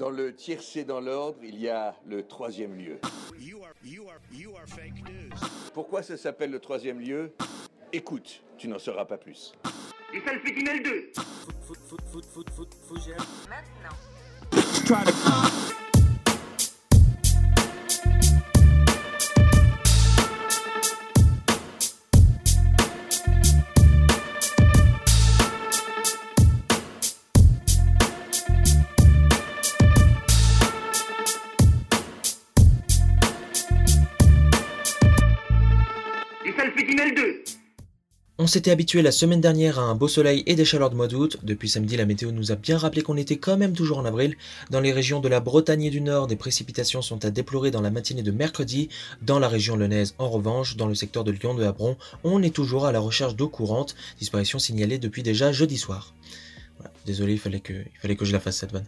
Dans le tiercé dans l'ordre, il y a le troisième lieu. Pourquoi ça s'appelle le troisième lieu? Écoute, tu n'en sauras pas plus. Et ça le fait 2 On s'était habitué la semaine dernière à un beau soleil et des chaleurs de mois d'août. Depuis samedi, la météo nous a bien rappelé qu'on était quand même toujours en avril. Dans les régions de la Bretagne et du Nord, des précipitations sont à déplorer dans la matinée de mercredi. Dans la région lyonnaise, en revanche, dans le secteur de Lyon de Habron, on est toujours à la recherche d'eau courante, disparition signalée depuis déjà jeudi soir. Désolé, il fallait, que, il fallait que je la fasse cette vanne.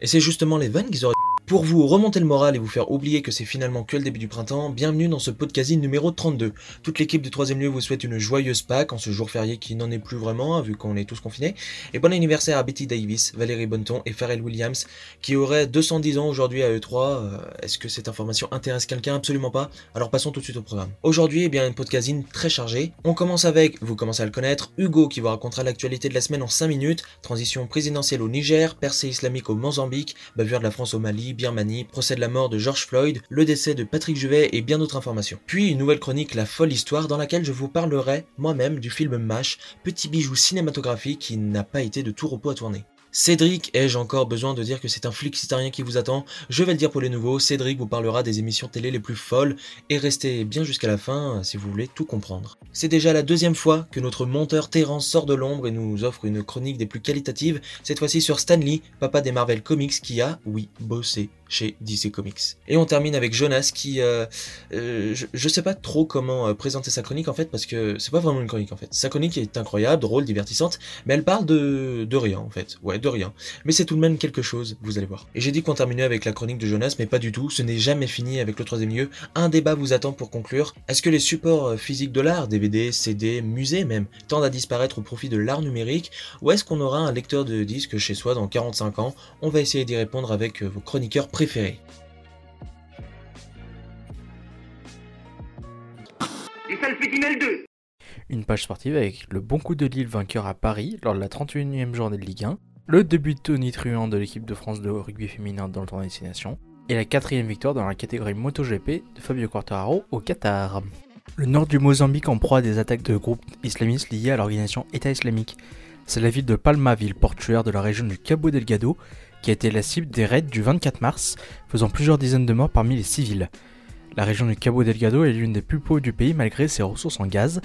Et c'est justement les vannes qu'ils auraient pour vous remonter le moral et vous faire oublier que c'est finalement que le début du printemps, bienvenue dans ce podcast numéro 32. Toute l'équipe du troisième lieu vous souhaite une joyeuse Pâques en ce jour férié qui n'en est plus vraiment, hein, vu qu'on est tous confinés. Et bon anniversaire à Betty Davis, Valérie Bonneton et Pharrell Williams, qui auraient 210 ans aujourd'hui à E3. Euh, est-ce que cette information intéresse quelqu'un? Absolument pas. Alors passons tout de suite au programme. Aujourd'hui, eh bien, une podcasting très chargée. On commence avec, vous commencez à le connaître, Hugo qui vous racontera l'actualité de la semaine en 5 minutes, transition présidentielle au Niger, percée islamique au Mozambique, bavure de la France au Mali, Birmanie, procès de la mort de George Floyd, le décès de Patrick Juvet et bien d'autres informations. Puis une nouvelle chronique La folle histoire dans laquelle je vous parlerai moi-même du film MASH, petit bijou cinématographique qui n'a pas été de tout repos à tourner. Cédric, ai-je encore besoin de dire que c'est un flic citarien qui vous attend? Je vais le dire pour les nouveaux, Cédric vous parlera des émissions télé les plus folles et restez bien jusqu'à la fin si vous voulez tout comprendre. C'est déjà la deuxième fois que notre monteur Terrence sort de l'ombre et nous offre une chronique des plus qualitatives, cette fois-ci sur Stanley, papa des Marvel Comics qui a, oui, bossé chez DC Comics. Et on termine avec Jonas qui, euh, euh, je, sais pas trop comment euh, présenter sa chronique en fait parce que c'est pas vraiment une chronique en fait. Sa chronique est incroyable, drôle, divertissante, mais elle parle de, de rien en fait. De rien. Mais c'est tout de même quelque chose, vous allez voir. Et j'ai dit qu'on terminait avec la chronique de Jonas, mais pas du tout. Ce n'est jamais fini avec le troisième lieu. Un débat vous attend pour conclure. Est-ce que les supports physiques de l'art, DVD, CD, musées même, tendent à disparaître au profit de l'art numérique, ou est-ce qu'on aura un lecteur de disques chez soi dans 45 ans? On va essayer d'y répondre avec vos chroniqueurs préférés une page sportive avec le bon coup de Lille vainqueur à Paris lors de la 31e journée de Ligue 1, le début de Tony Truant de l'équipe de France de rugby féminin dans le tournoi destination, et la quatrième victoire dans la catégorie MotoGP de Fabio Quartararo au Qatar. Le nord du Mozambique en proie à des attaques de groupes islamistes liés à l'organisation État islamique. C'est la ville de Palma, ville portuaire de la région du Cabo Delgado, qui a été la cible des raids du 24 mars, faisant plusieurs dizaines de morts parmi les civils. La région du Cabo Delgado est l'une des plus pauvres du pays malgré ses ressources en gaz.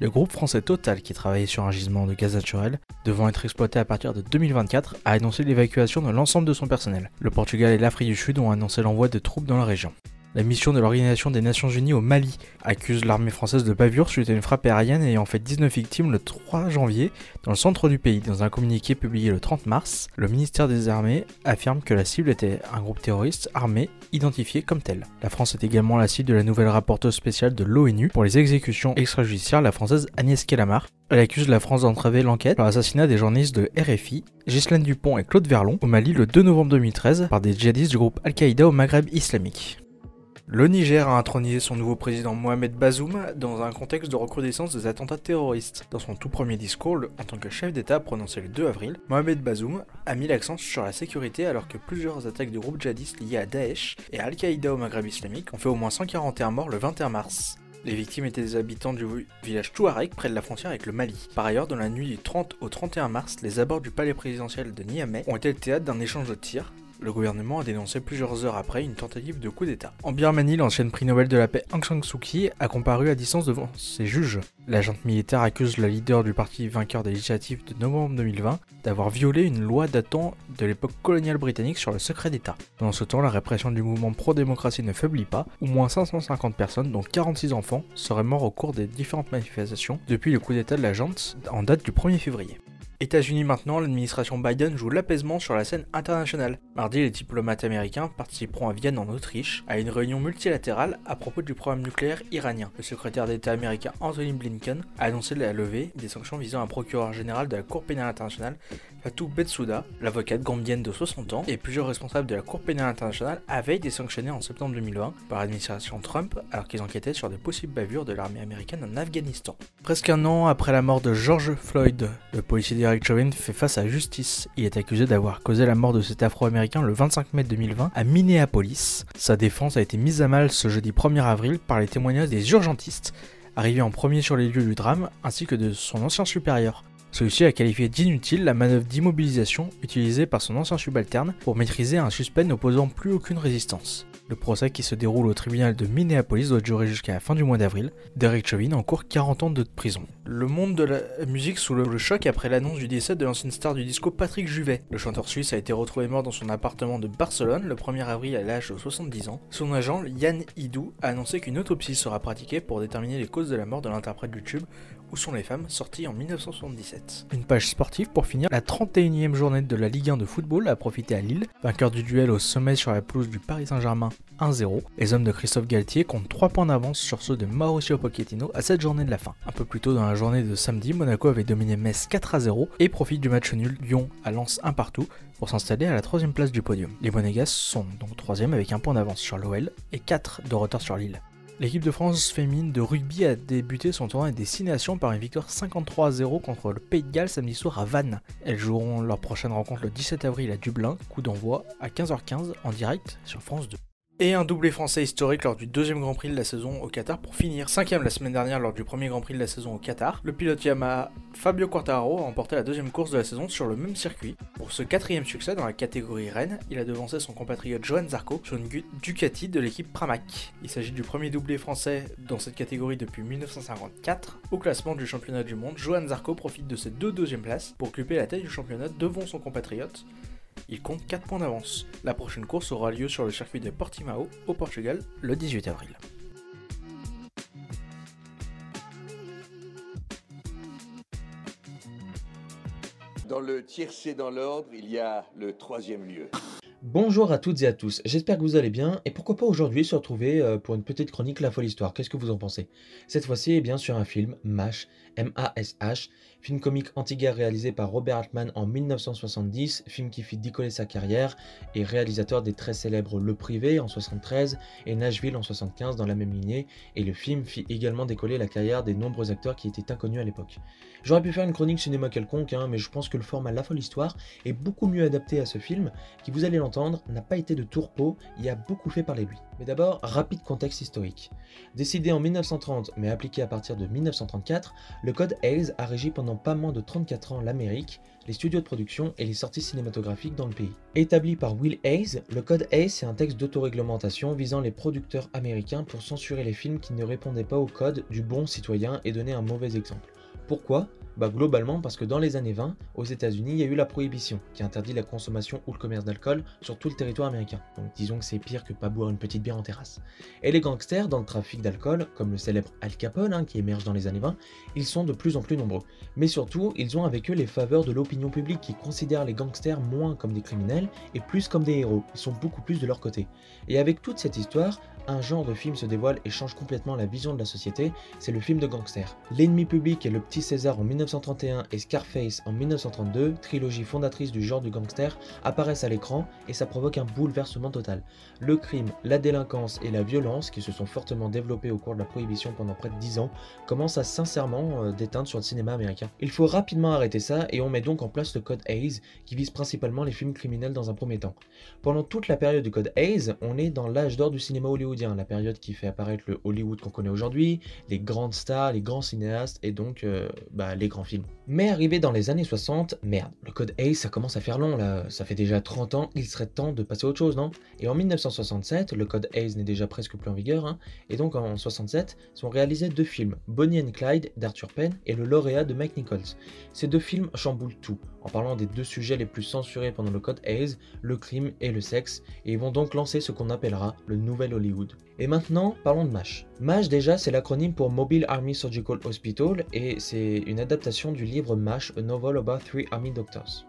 Le groupe français Total, qui travaillait sur un gisement de gaz naturel, devant être exploité à partir de 2024, a annoncé l'évacuation de l'ensemble de son personnel. Le Portugal et l'Afrique du Sud ont annoncé l'envoi de troupes dans la région. La mission de l'Organisation des Nations Unies au Mali accuse l'armée française de bavure suite à une frappe aérienne ayant fait 19 victimes le 3 janvier dans le centre du pays. Dans un communiqué publié le 30 mars, le ministère des Armées affirme que la cible était un groupe terroriste armé identifié comme tel. La France est également la cible de la nouvelle rapporteuse spéciale de l'ONU pour les exécutions extrajudiciaires, la française Agnès Kellamar. Elle accuse la France d'entraver l'enquête par l'assassinat des journalistes de RFI, Ghislaine Dupont et Claude Verlon, au Mali le 2 novembre 2013 par des djihadistes du groupe Al-Qaïda au Maghreb islamique. Le Niger a intronisé son nouveau président Mohamed Bazoum dans un contexte de recrudescence des attentats terroristes. Dans son tout premier discours, en tant que chef d'État prononcé le 2 avril, Mohamed Bazoum a mis l'accent sur la sécurité alors que plusieurs attaques de groupes djihadistes liés à Daesh et Al-Qaïda au Maghreb islamique ont fait au moins 141 morts le 21 mars. Les victimes étaient des habitants du village Touareg près de la frontière avec le Mali. Par ailleurs, dans la nuit du 30 au 31 mars, les abords du palais présidentiel de Niamey ont été le théâtre d'un échange de tirs, le gouvernement a dénoncé plusieurs heures après une tentative de coup d'État. En Birmanie, l'ancienne prix Nobel de la paix Aung San Suu Kyi a comparu à distance devant ses juges. L'agent militaire accuse la leader du parti vainqueur des législatives de novembre 2020 d'avoir violé une loi datant de l'époque coloniale britannique sur le secret d'État. Pendant ce temps, la répression du mouvement pro-démocratie ne faiblit pas. Au moins 550 personnes, dont 46 enfants, seraient morts au cours des différentes manifestations depuis le coup d'État de la en date du 1er février. États-Unis maintenant, l'administration Biden joue l'apaisement sur la scène internationale. Mardi, les diplomates américains participeront à Vienne en Autriche à une réunion multilatérale à propos du programme nucléaire iranien. Le secrétaire d'État américain Anthony Blinken a annoncé la levée des sanctions visant un procureur général de la Cour pénale internationale Fatou Betsouda, l'avocate gambienne de 60 ans, et plusieurs responsables de la Cour pénale internationale avaient été sanctionnés en septembre 2020 par l'administration Trump alors qu'ils enquêtaient sur des possibles bavures de l'armée américaine en Afghanistan. Presque un an après la mort de George Floyd, le policier Derek Chauvin fait face à justice. Il est accusé d'avoir causé la mort de cet afro-américain le 25 mai 2020 à Minneapolis. Sa défense a été mise à mal ce jeudi 1er avril par les témoignages des urgentistes arrivé en premier sur les lieux du drame, ainsi que de son ancien supérieur. Celui-ci a qualifié d'inutile la manœuvre d'immobilisation utilisée par son ancien subalterne pour maîtriser un suspect n'opposant plus aucune résistance. Le procès qui se déroule au tribunal de Minneapolis doit durer jusqu'à la fin du mois d'avril. Derek Chauvin encourt 40 ans de prison. Le monde de la musique sous le choc après l'annonce du décès de l'ancienne star du disco Patrick Juvet. Le chanteur suisse a été retrouvé mort dans son appartement de Barcelone le 1er avril à l'âge de 70 ans. Son agent, Yann Hidou, a annoncé qu'une autopsie sera pratiquée pour déterminer les causes de la mort de l'interprète du tube où sont les femmes, sorti en 1977. Une page sportive pour finir, la 31e journée de la Ligue 1 de football a profité à Lille, vainqueur du duel au sommet sur la pelouse du Paris Saint-Germain 1-0. Les hommes de Christophe Galtier comptent 3 points d'avance sur ceux de Mauricio Pochettino à cette journée de la fin. Un peu plus tôt dans la journée de samedi, Monaco avait dominé Metz 4-0 et profite du match nul Lyon à Lens 1 partout pour s'installer à la troisième place du podium. Les Monégas sont donc troisième avec un point d'avance sur l'OL et 4 de retard sur Lille. L'équipe de France féminine de rugby a débuté son tournoi des 6 nations par une victoire 53-0 contre le Pays de Galles samedi soir à Vannes. Elles joueront leur prochaine rencontre le 17 avril à Dublin, coup d'envoi à 15h15 en direct sur France 2 et un doublé français historique lors du deuxième Grand Prix de la saison au Qatar pour finir. Cinquième la semaine dernière lors du premier Grand Prix de la saison au Qatar, le pilote Yamaha Fabio Quartararo a remporté la deuxième course de la saison sur le même circuit. Pour ce quatrième succès dans la catégorie Rennes, il a devancé son compatriote Johan Zarco sur une Ducati de l'équipe Pramac. Il s'agit du premier doublé français dans cette catégorie depuis 1954. Au classement du championnat du monde, Johan Zarco profite de ses deux deuxièmes places pour occuper la tête du championnat devant son compatriote il compte 4 points d'avance. La prochaine course aura lieu sur le circuit de Portimao, au Portugal, le 18 avril. Dans le tiercé dans l'ordre, il y a le troisième lieu. Bonjour à toutes et à tous, j'espère que vous allez bien et pourquoi pas aujourd'hui se retrouver euh, pour une petite chronique La Folle Histoire, qu'est-ce que vous en pensez? Cette fois-ci, eh bien sur un film, MASH, M-A-S-H, film comique anti-guerre réalisé par Robert Altman en 1970, film qui fit décoller sa carrière et réalisateur des très célèbres Le Privé en 73 et Nashville en 75 dans la même lignée, et le film fit également décoller la carrière des nombreux acteurs qui étaient inconnus à l'époque. J'aurais pu faire une chronique cinéma quelconque, hein, mais je pense que le format La Folle Histoire est beaucoup mieux adapté à ce film, qui vous allez l'entendre, n'a pas été de tourpeau, il a beaucoup fait parler lui. Mais d'abord, rapide contexte historique. Décidé en 1930 mais appliqué à partir de 1934, le code Hayes a régi pendant pas moins de 34 ans l'Amérique, les studios de production et les sorties cinématographiques dans le pays. Établi par Will Hayes, le code Hayes est un texte d'autoréglementation visant les producteurs américains pour censurer les films qui ne répondaient pas au code du bon citoyen et donner un mauvais exemple. Pourquoi? Bah globalement parce que dans les années 20, aux États-Unis, il y a eu la prohibition qui interdit la consommation ou le commerce d'alcool sur tout le territoire américain. Donc disons que c'est pire que pas boire une petite bière en terrasse. Et les gangsters dans le trafic d'alcool, comme le célèbre Al Capone hein, qui émerge dans les années 20, ils sont de plus en plus nombreux. Mais surtout, ils ont avec eux les faveurs de l'opinion publique qui considère les gangsters moins comme des criminels et plus comme des héros. Ils sont beaucoup plus de leur côté. Et avec toute cette histoire, un genre de film se dévoile et change complètement la vision de la société, c'est le film de gangster. L'ennemi public est le petit César en 1931 et Scarface en 1932, trilogie fondatrice du genre du gangster, apparaissent à l'écran et ça provoque un bouleversement total. Le crime, la délinquance et la violence, qui se sont fortement développés au cours de la prohibition pendant près de 10 ans, commencent à sincèrement euh, déteindre sur le cinéma américain. Il faut rapidement arrêter ça et on met donc en place le code Hayes qui vise principalement les films criminels dans un premier temps. Pendant toute la période du code Hayes, on est dans l'âge d'or du cinéma hollywoodien la période qui fait apparaître le Hollywood qu'on connaît aujourd'hui, les grandes stars, les grands cinéastes et donc euh, bah, les grands films. Mais arrivé dans les années 60, merde, le code A ça commence à faire long là, ça fait déjà 30 ans, il serait temps de passer à autre chose, non? Et en 1967, le code Hayes n'est déjà presque plus en vigueur, hein, et donc en 67 sont réalisés deux films, Bonnie and Clyde d'Arthur Penn et Le lauréat de Mike Nichols. Ces deux films chamboulent tout, en parlant des deux sujets les plus censurés pendant le code Hayes, le crime et le sexe, et ils vont donc lancer ce qu'on appellera le nouvel Hollywood. Et maintenant, parlons de MASH. MASH déjà, c'est l'acronyme pour Mobile Army Surgical Hospital, et c'est une adaptation du livre MASH, A Novel About Three Army Doctors.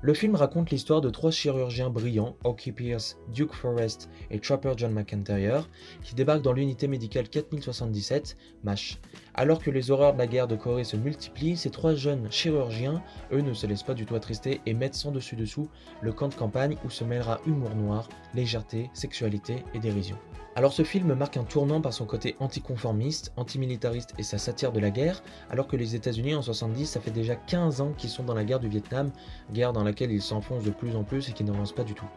Le film raconte l'histoire de trois chirurgiens brillants, Oki Pierce, Duke Forrest et Trapper John McIntyre, qui débarquent dans l'unité médicale 4077, MASH. Alors que les horreurs de la guerre de Corée se multiplient, ces trois jeunes chirurgiens, eux, ne se laissent pas du tout attrister et mettent sans dessus-dessous le camp de campagne où se mêlera humour noir, légèreté, sexualité et dérision. Alors ce film marque un tournant par son côté anticonformiste, antimilitariste et sa satire de la guerre, alors que les États-Unis en 70, ça fait déjà 15 ans qu'ils sont dans la guerre du Vietnam, guerre dans laquelle ils s'enfoncent de plus en plus et qui n'avancent pas du tout.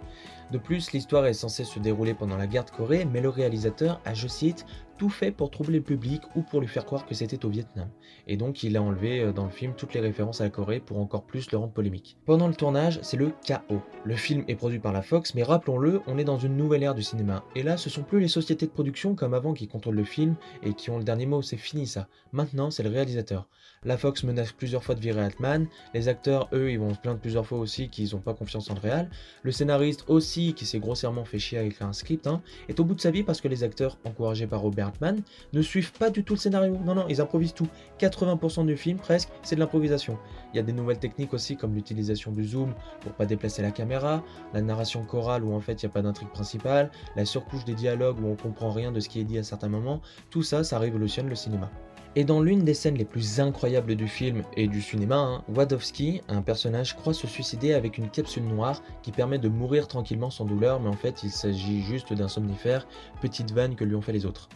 De plus, l'histoire est censée se dérouler pendant la guerre de Corée, mais le réalisateur a, je cite, tout fait pour troubler le public ou pour lui faire croire que c'était au Vietnam. Et donc il a enlevé euh, dans le film toutes les références à la Corée pour encore plus le rendre polémique. Pendant le tournage, c'est le chaos. Le film est produit par la Fox, mais rappelons-le, on est dans une nouvelle ère du cinéma. Et là, ce sont plus les sociétés de production comme avant qui contrôlent le film et qui ont le dernier mot, c'est fini ça. Maintenant, c'est le réalisateur. La Fox menace plusieurs fois de virer Altman, les acteurs, eux, ils vont se plaindre plusieurs fois aussi qu'ils n'ont pas confiance en le réal, le scénariste aussi, qui s'est grossièrement fait chier écrire un script, hein, est au bout de sa vie parce que les acteurs, encouragés par Robert Ne suivent pas du tout le scénario. Non, non, ils improvisent tout. 80% du film, presque, c'est de l'improvisation. Il y a des nouvelles techniques aussi, comme l'utilisation du zoom pour pas déplacer la caméra, la narration chorale où en fait il n'y a pas d'intrigue principale, la surcouche des dialogues où on comprend rien de ce qui est dit à certains moments. Tout ça, ça révolutionne le cinéma. Et dans l'une des scènes les plus incroyables du film et du cinéma, hein, Wadowski, un personnage, croit se suicider avec une capsule noire qui permet de mourir tranquillement sans douleur, mais en fait il s'agit juste d'un somnifère, petite vanne que lui ont fait les autres.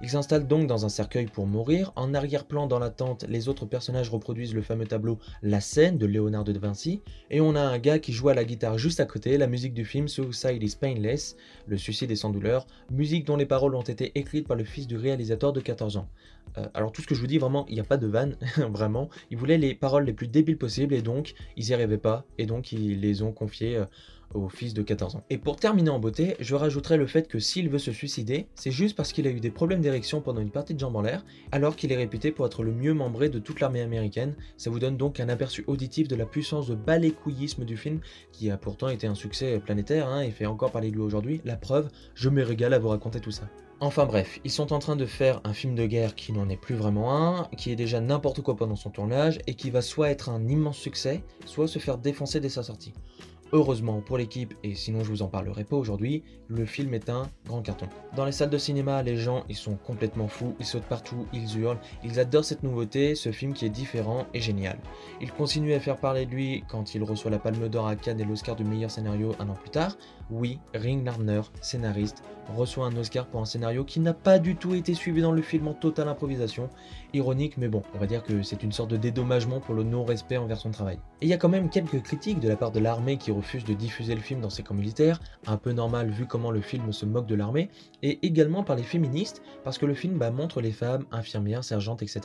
Il s'installe donc dans un cercueil pour mourir. En arrière-plan dans la tente, les autres personnages reproduisent le fameux tableau La scène de Leonardo da Vinci. Et on a un gars qui joue à la guitare juste à côté, la musique du film Suicide is Painless, le suicide est sans douleur, musique dont les paroles ont été écrites par le fils du réalisateur de 14 ans. Euh, alors tout ce que je vous dis, vraiment, il n'y a pas de vanne, vraiment. Ils voulaient les paroles les plus débiles possibles et donc ils n'y arrivaient pas. Et donc ils les ont confiées euh, au fils de 14 ans. Et pour terminer en beauté, je rajouterai le fait que s'il veut se suicider, c'est juste parce qu'il a eu des problèmes d'érection pendant une partie de jambes en l'air, alors qu'il est réputé pour être le mieux membré de toute l'armée américaine. Ça vous donne donc un aperçu auditif de la puissance de balécouillisme du film, qui a pourtant été un succès planétaire hein, et fait encore parler de lui aujourd'hui. La preuve, je me régale à vous raconter tout ça. Enfin bref, ils sont en train de faire un film de guerre qui n'en est plus vraiment un, qui est déjà n'importe quoi pendant son tournage, et qui va soit être un immense succès, soit se faire défoncer dès sa sortie. Heureusement pour l'équipe, et sinon je vous en parlerai pas aujourd'hui, le film est un grand carton. Dans les salles de cinéma, les gens ils sont complètement fous, ils sautent partout, ils hurlent, ils adorent cette nouveauté, ce film qui est différent et génial. Il continue à faire parler de lui quand il reçoit la Palme d'Or à Cannes et l'Oscar du meilleur scénario un an plus tard. Oui, Ring Lardner, scénariste, reçoit un Oscar pour un scénario qui n'a pas du tout été suivi dans le film en totale improvisation. Ironique, mais bon, on va dire que c'est une sorte de dédommagement pour le non-respect envers son travail. Et il y a quand même quelques critiques de la part de l'armée qui refuse de diffuser le film dans ses camps militaires, un peu normal vu comment le film se moque de l'armée, et également par les féministes, parce que le film bah, montre les femmes, infirmières, sergentes, etc.,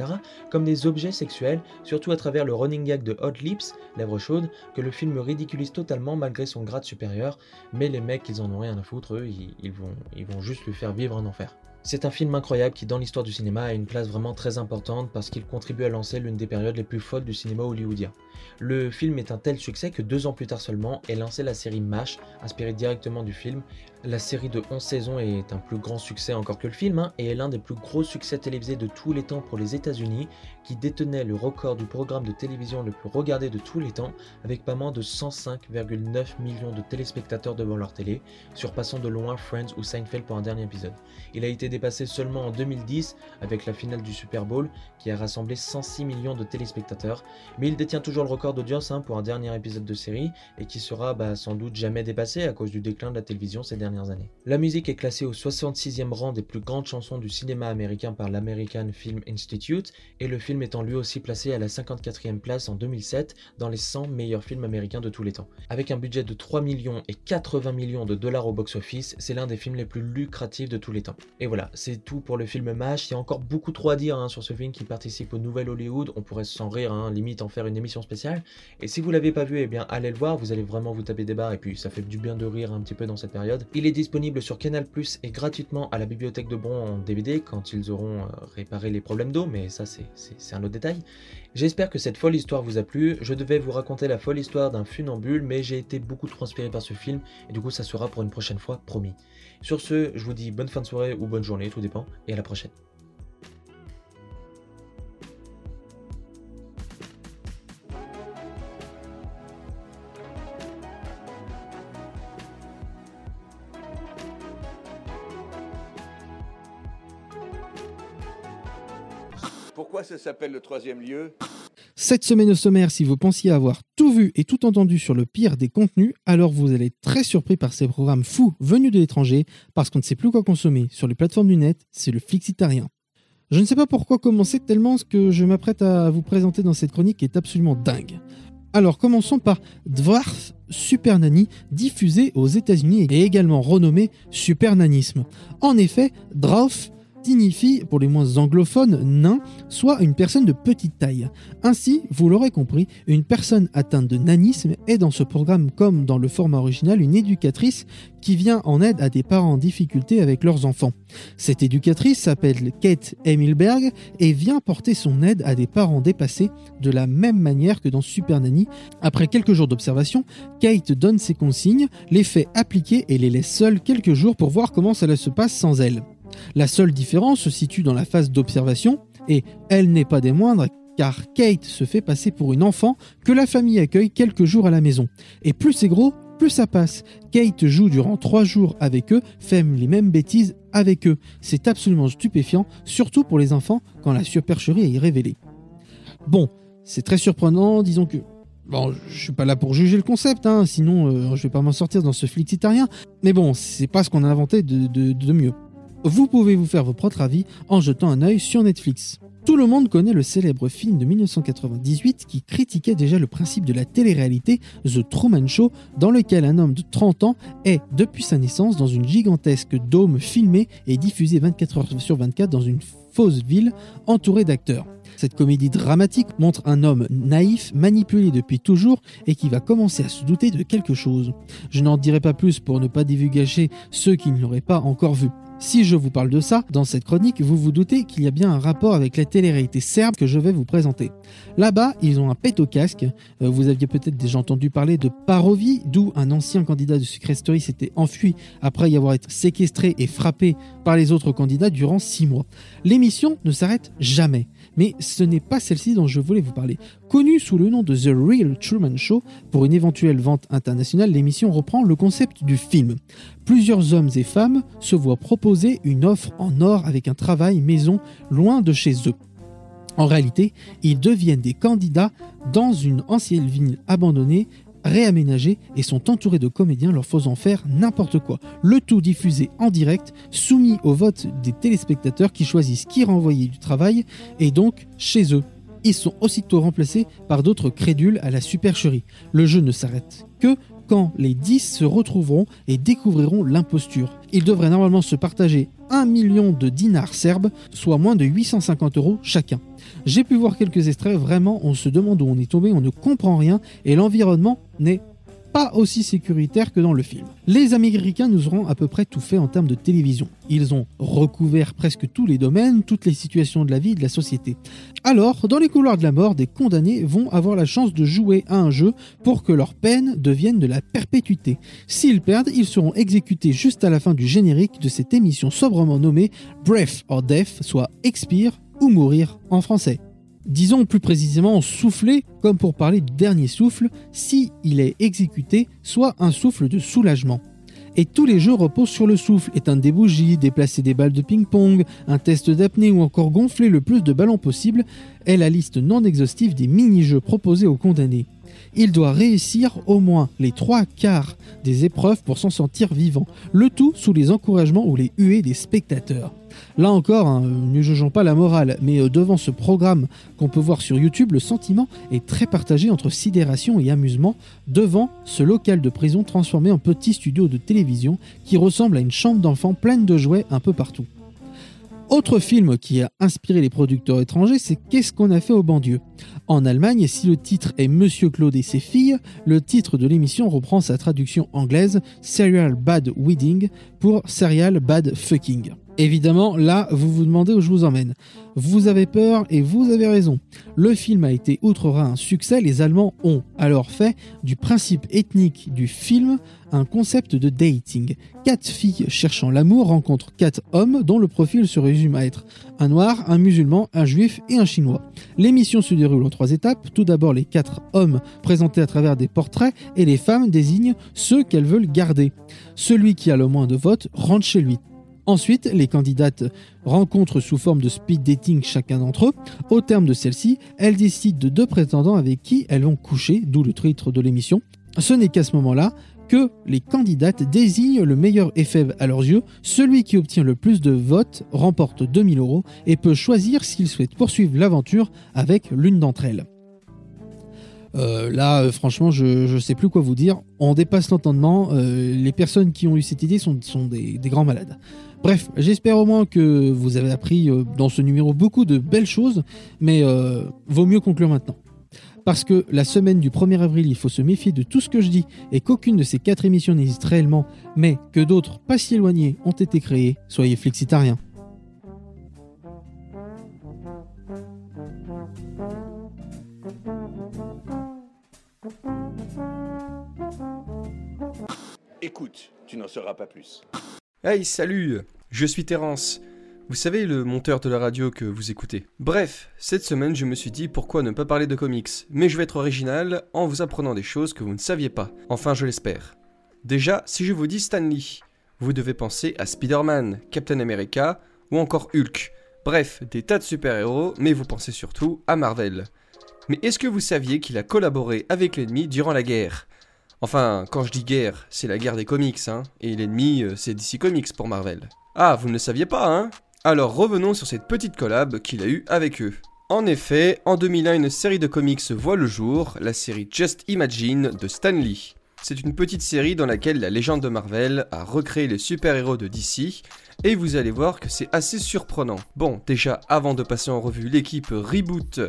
comme des objets sexuels, surtout à travers le running gag de Hot Lips, lèvres chaudes, que le film ridiculise totalement malgré son grade supérieur, mais les mecs, ils en ont rien à foutre, eux, ils, vont, vont juste lui faire vivre un enfer. C'est un film incroyable qui, dans l'histoire du cinéma, a une place vraiment très importante parce qu'il contribue à lancer l'une des périodes les plus folles du cinéma hollywoodien. Le film est un tel succès que deux ans plus tard seulement est lancée la série MASH, inspirée directement du film, la série de 11 saisons est un plus grand succès encore que le film hein, et est l'un des plus gros succès télévisés de tous les temps pour les États-Unis, qui détenait le record du programme de télévision le plus regardé de tous les temps, avec pas moins de 105,9 millions de téléspectateurs devant leur télé, surpassant de loin Friends ou Seinfeld pour un dernier épisode. Il a été dépassé seulement en 2010 avec la finale du Super Bowl, qui a rassemblé 106 millions de téléspectateurs, mais il détient toujours le record d'audience hein, pour un dernier épisode de série et qui sera bah, sans doute jamais dépassé à cause du déclin de la télévision ces dernières années. La musique est classée au 66e rang des plus grandes chansons du cinéma américain par l'American Film Institute et le film étant lui aussi placé à la 54e place en 2007 dans les 100 meilleurs films américains de tous les temps. Avec un budget de 3 millions et 80 millions de dollars au box-office, c'est l'un des films les plus lucratifs de tous les temps. Et voilà, c'est tout pour le film MASH. Il y a encore beaucoup trop à dire hein, sur ce film qui participe au Nouvel Hollywood. On pourrait s'en rire, hein, limite en faire une émission spéciale. Et si vous l'avez pas vu, eh bien allez le voir, vous allez vraiment vous taper des barres et puis ça fait du bien de rire un petit peu dans cette période. Il est disponible sur Canal Plus et gratuitement à la bibliothèque de Bron en DVD quand ils auront euh, réparé les problèmes d'eau, mais ça c'est un autre détail. J'espère que cette folle histoire vous a plu. Je devais vous raconter la folle histoire d'un funambule, mais j'ai été beaucoup trop inspiré par ce film, et du coup ça sera pour une prochaine fois, promis. Sur ce, je vous dis bonne fin de soirée ou bonne journée, tout dépend, et à la prochaine. S'appelle le troisième lieu Cette semaine au sommaire, si vous pensiez avoir tout vu et tout entendu sur le pire des contenus, alors vous allez être très surpris par ces programmes fous venus de l'étranger, parce qu'on ne sait plus quoi consommer sur les plateformes du net, c'est le flixitarien. Je ne sais pas pourquoi commencer tellement ce que je m'apprête à vous présenter dans cette chronique est absolument dingue. Alors commençons par Dwarf Super Nanny, diffusé aux États-Unis et également renommé Super Nanisme. En effet, Dwarf signifie, pour les moins anglophones, nain, soit une personne de petite taille. Ainsi, vous l'aurez compris, une personne atteinte de nanisme est dans ce programme comme dans le format original une éducatrice qui vient en aide à des parents en difficulté avec leurs enfants. Cette éducatrice s'appelle Kate Emilberg et vient porter son aide à des parents dépassés de la même manière que dans Super Nanny. Après quelques jours d'observation, Kate donne ses consignes, les fait appliquer et les laisse seuls quelques jours pour voir comment cela se passe sans elle. La seule différence se situe dans la phase d'observation, et elle n'est pas des moindres car Kate se fait passer pour une enfant que la famille accueille quelques jours à la maison. Et plus c'est gros, plus ça passe. Kate joue durant trois jours avec eux, fait les mêmes bêtises avec eux. C'est absolument stupéfiant, surtout pour les enfants quand la supercherie est révélée. Bon, c'est très surprenant, disons que Bon, je suis pas là pour juger le concept, hein, sinon euh, je vais pas m'en sortir dans ce flixitarien. Mais bon, c'est pas ce qu'on a inventé de, de mieux. Vous pouvez vous faire votre propre avis en jetant un œil sur Netflix. Tout le monde connaît le célèbre film de 1998 qui critiquait déjà le principe de la télé-réalité The Truman Show, dans lequel un homme de 30 ans est, depuis sa naissance, dans une gigantesque dôme filmée et diffusée 24 heures sur 24 dans une fausse ville entourée d'acteurs. Cette comédie dramatique montre un homme naïf, manipulé depuis toujours et qui va commencer à se douter de quelque chose. Je n'en dirai pas plus pour ne pas divulgacher ceux qui ne l'auraient pas encore vu. Si je vous parle de ça, dans cette chronique, vous vous doutez qu'il y a bien un rapport avec la télé-réalité serbe que je vais vous présenter. Là-bas, ils ont un pet au casque. Euh, vous aviez peut-être déjà entendu parler de Parovi, d'où un ancien candidat de Secret Story s'était enfui après y avoir été séquestré et frappé par les autres candidats durant six mois. L'émission ne s'arrête jamais. Mais ce n'est pas celle-ci dont je voulais vous parler. Connue sous le nom de The Real Truman Show, pour une éventuelle vente internationale, l'émission reprend le concept du film. Plusieurs hommes et femmes se voient proposer une offre en or avec un travail maison loin de chez eux. En réalité, ils deviennent des candidats dans une ancienne ville abandonnée réaménagés et sont entourés de comédiens leur faisant faire n'importe quoi. Le tout diffusé en direct, soumis au vote des téléspectateurs qui choisissent qui renvoyer du travail et donc chez eux. Ils sont aussitôt remplacés par d'autres crédules à la supercherie. Le jeu ne s'arrête que quand les 10 se retrouveront et découvriront l'imposture. Ils devraient normalement se partager 1 million de dinars serbes, soit moins de 850 euros chacun. J'ai pu voir quelques extraits, vraiment on se demande où on est tombé, on ne comprend rien et l'environnement n'est pas aussi sécuritaire que dans le film. Les Américains nous auront à peu près tout fait en termes de télévision. Ils ont recouvert presque tous les domaines, toutes les situations de la vie de la société. Alors, dans les couloirs de la mort, des condamnés vont avoir la chance de jouer à un jeu pour que leur peine devienne de la perpétuité. S'ils perdent, ils seront exécutés juste à la fin du générique de cette émission sobrement nommée Breath or Death, soit expire ou mourir en français. Disons plus précisément souffler, comme pour parler du dernier souffle, si il est exécuté, soit un souffle de soulagement. Et tous les jeux reposent sur le souffle, éteindre des bougies, déplacer des balles de ping-pong, un test d'apnée ou encore gonfler le plus de ballons possible est la liste non exhaustive des mini-jeux proposés aux condamnés. Il doit réussir au moins les trois quarts des épreuves pour s'en sentir vivant, le tout sous les encouragements ou les huées des spectateurs. Là encore, hein, ne jugeons pas la morale, mais euh, devant ce programme qu'on peut voir sur YouTube, le sentiment est très partagé entre sidération et amusement devant ce local de prison transformé en petit studio de télévision qui ressemble à une chambre d'enfant pleine de jouets un peu partout. Autre film qui a inspiré les producteurs étrangers, c'est Qu'est-ce qu'on a fait au banlieue En Allemagne, si le titre est Monsieur Claude et ses filles, le titre de l'émission reprend sa traduction anglaise Serial Bad Wedding pour Serial Bad Fucking. Évidemment, là, vous vous demandez où je vous emmène. Vous avez peur et vous avez raison. Le film a été outre un succès, les Allemands ont alors fait du principe ethnique du film un concept de dating. Quatre filles cherchant l'amour rencontrent quatre hommes dont le profil se résume à être un noir, un musulman, un juif et un chinois. L'émission se déroule en trois étapes. Tout d'abord, les quatre hommes présentés à travers des portraits et les femmes désignent ceux qu'elles veulent garder. Celui qui a le moins de votes rentre chez lui. Ensuite, les candidates rencontrent sous forme de speed dating chacun d'entre eux. Au terme de celle-ci, elles décident de deux prétendants avec qui elles vont coucher, d'où le titre de l'émission. Ce n'est qu'à ce moment-là que les candidates désignent le meilleur effet à leurs yeux. Celui qui obtient le plus de votes remporte 2000 euros et peut choisir s'il souhaite poursuivre l'aventure avec l'une d'entre elles. Euh, là, euh, franchement, je ne sais plus quoi vous dire. On dépasse l'entendement. Euh, les personnes qui ont eu cette idée sont, des grands malades. Bref, j'espère au moins que vous avez appris euh, dans ce numéro beaucoup de belles choses, mais euh, vaut mieux conclure maintenant. Parce que la semaine du 1er avril, il faut se méfier de tout ce que je dis et qu'aucune de ces quatre émissions n'existe réellement, mais que d'autres pas si éloignées ont été créées. Soyez flexitariens. Écoute, tu n'en sauras pas plus. Hey, salut Je suis Terence. Vous savez, le monteur de la radio que vous écoutez. Bref, cette semaine, je me suis dit pourquoi ne pas parler de comics? Mais je vais être original en vous apprenant des choses que vous ne saviez pas. Enfin, je l'espère. Déjà, si je vous dis Stanley, vous devez penser à Spider-Man, Captain America ou encore Hulk. Bref, des tas de super-héros, mais vous pensez surtout à Marvel. Mais est-ce que vous saviez qu'il a collaboré avec l'ennemi durant la guerre? Enfin, quand je dis guerre, c'est la guerre des comics, hein, et l'ennemi, euh, c'est DC Comics pour Marvel. Ah, vous ne le saviez pas, hein? Alors revenons sur cette petite collab qu'il a eue avec eux. En effet, en 2001, une série de comics voit le jour, la série Just Imagine de Stan Lee. C'est une petite série dans laquelle la légende de Marvel a recréé les super-héros de DC, et vous allez voir que c'est assez surprenant. Bon, déjà, avant de passer en revue l'équipe Reboot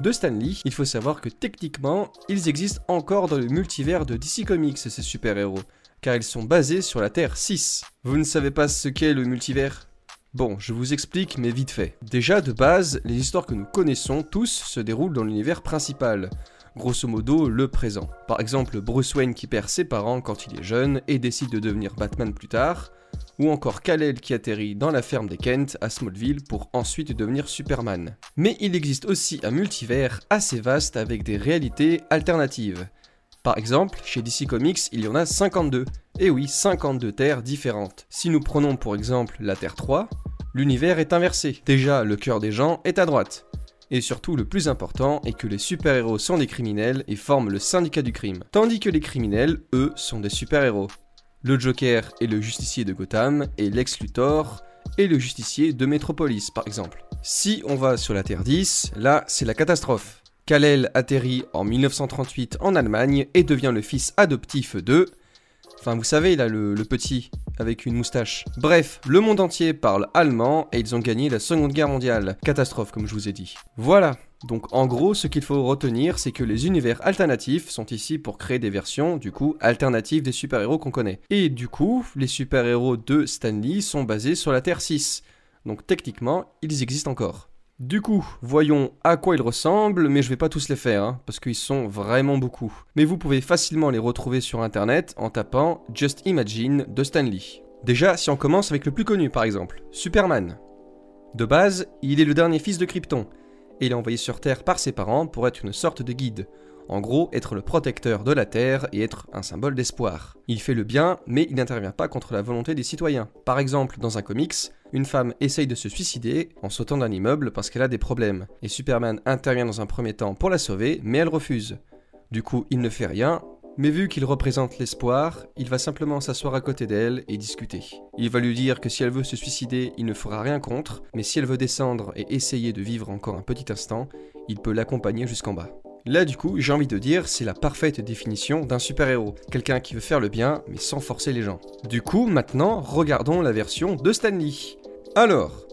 de Stanley, il faut savoir que techniquement, ils existent encore dans le multivers de DC Comics, ces super-héros, car ils sont basés sur la Terre 6. Vous ne savez pas ce qu'est le multivers? Bon, je vous explique, mais vite fait. Déjà, de base, les histoires que nous connaissons tous se déroulent dans l'univers principal. Grosso modo, le présent. Par exemple, Bruce Wayne qui perd ses parents quand il est jeune et décide de devenir Batman plus tard, ou encore Kal-El qui atterrit dans la ferme des Kent à Smallville pour ensuite devenir Superman. Mais il existe aussi un multivers assez vaste avec des réalités alternatives. Par exemple, chez DC Comics, il y en a 52. Et oui, 52 terres différentes. Si nous prenons pour exemple la Terre 3, l'univers est inversé. Déjà, le cœur des gens est à droite. Et surtout, le plus important est que les super-héros sont des criminels et forment le syndicat du crime. Tandis que les criminels, eux, sont des super-héros. Le Joker est le justicier de Gotham et Lex Luthor est le justicier de Metropolis, par exemple. Si on va sur la Terre 10, là, c'est la catastrophe. Kal-El atterrit en 1938 en Allemagne et devient le fils adoptif de... Enfin, vous savez, là, le petit, avec une moustache. Bref, le monde entier parle allemand et ils ont gagné la Seconde Guerre mondiale. Catastrophe, comme je vous ai dit. Voilà. Donc en gros, ce qu'il faut retenir, c'est que les univers alternatifs sont ici pour créer des versions, du coup, alternatives des super-héros qu'on connaît. Et du coup, les super-héros de Stanley sont basés sur la Terre 6. Donc techniquement, ils existent encore. Du coup, voyons à quoi ils ressemblent, mais je vais pas tous les faire, hein, parce qu'ils sont vraiment beaucoup. Mais vous pouvez facilement les retrouver sur internet en tapant Just Imagine de Stanley. Déjà, si on commence avec le plus connu par exemple, Superman. De base, il est le dernier fils de Krypton, et il est envoyé sur Terre par ses parents pour être une sorte de guide. En gros, être le protecteur de la Terre et être un symbole d'espoir. Il fait le bien, mais il n'intervient pas contre la volonté des citoyens. Par exemple, dans un comics, une femme essaye de se suicider en sautant d'un immeuble parce qu'elle a des problèmes, et Superman intervient dans un premier temps pour la sauver, mais elle refuse. Du coup, il ne fait rien, mais vu qu'il représente l'espoir, il va simplement s'asseoir à côté d'elle et discuter. Il va lui dire que si elle veut se suicider, il ne fera rien contre, mais si elle veut descendre et essayer de vivre encore un petit instant, il peut l'accompagner jusqu'en bas. Là du coup, j'ai envie de dire, c'est la parfaite définition d'un super-héros. Quelqu'un qui veut faire le bien, mais sans forcer les gens. Du coup, maintenant, regardons la version de Stanley. Alors,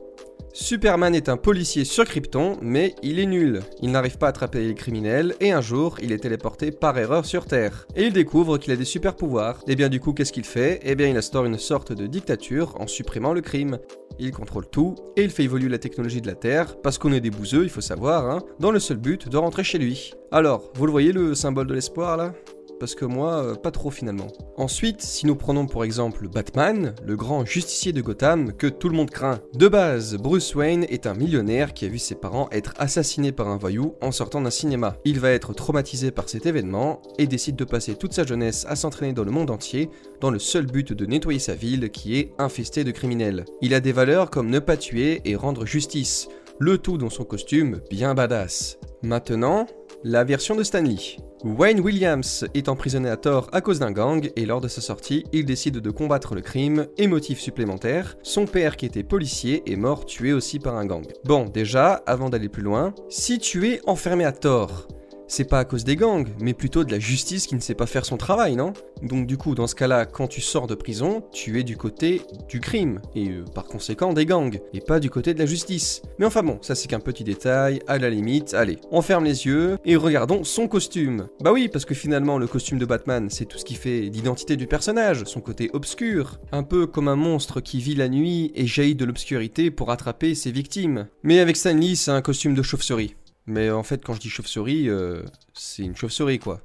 Superman est un policier sur Krypton, mais il est nul. Il n'arrive pas à attraper les criminels, et un jour, il est téléporté par erreur sur Terre. Et il découvre qu'il a des super pouvoirs. Et bien du coup, qu'est-ce qu'il fait? Eh bien, il instaure une sorte de dictature en supprimant le crime. Il contrôle tout, et il fait évoluer la technologie de la Terre, parce qu'on est des bouseux, il faut savoir, hein, dans le seul but de rentrer chez lui. Alors, vous le voyez le symbole de l'espoir là? Parce que moi, euh, pas trop finalement. Ensuite, si nous prenons pour exemple Batman, le grand justicier de Gotham que tout le monde craint. De base, Bruce Wayne est un millionnaire qui a vu ses parents être assassinés par un voyou en sortant d'un cinéma. Il va être traumatisé par cet événement et décide de passer toute sa jeunesse à s'entraîner dans le monde entier dans le seul but de nettoyer sa ville qui est infestée de criminels. Il a des valeurs comme ne pas tuer et rendre justice, le tout dans son costume bien badass. Maintenant, la version de Stanley. Wayne Williams est emprisonné à tort à cause d'un gang et lors de sa sortie, il décide de combattre le crime et motif supplémentaire, son père qui était policier est mort tué aussi par un gang. Bon, déjà, avant d'aller plus loin, si tu es enfermé à tort, c'est pas à cause des gangs, mais plutôt de la justice qui ne sait pas faire son travail, non? Donc du coup, dans ce cas-là, quand tu sors de prison, tu es du côté du crime, et euh, par conséquent des gangs, et pas du côté de la justice. Mais enfin bon, ça c'est qu'un petit détail, à la limite, allez, on ferme les yeux, et regardons son costume. Bah oui, parce que finalement, le costume de Batman, c'est tout ce qui fait l'identité du personnage, son côté obscur, un peu comme un monstre qui vit la nuit et jaillit de l'obscurité pour attraper ses victimes. Mais avec Stanley, c'est un costume de chauve-souris. Mais en fait, quand je dis chauve-souris, euh, c'est une chauve-souris quoi.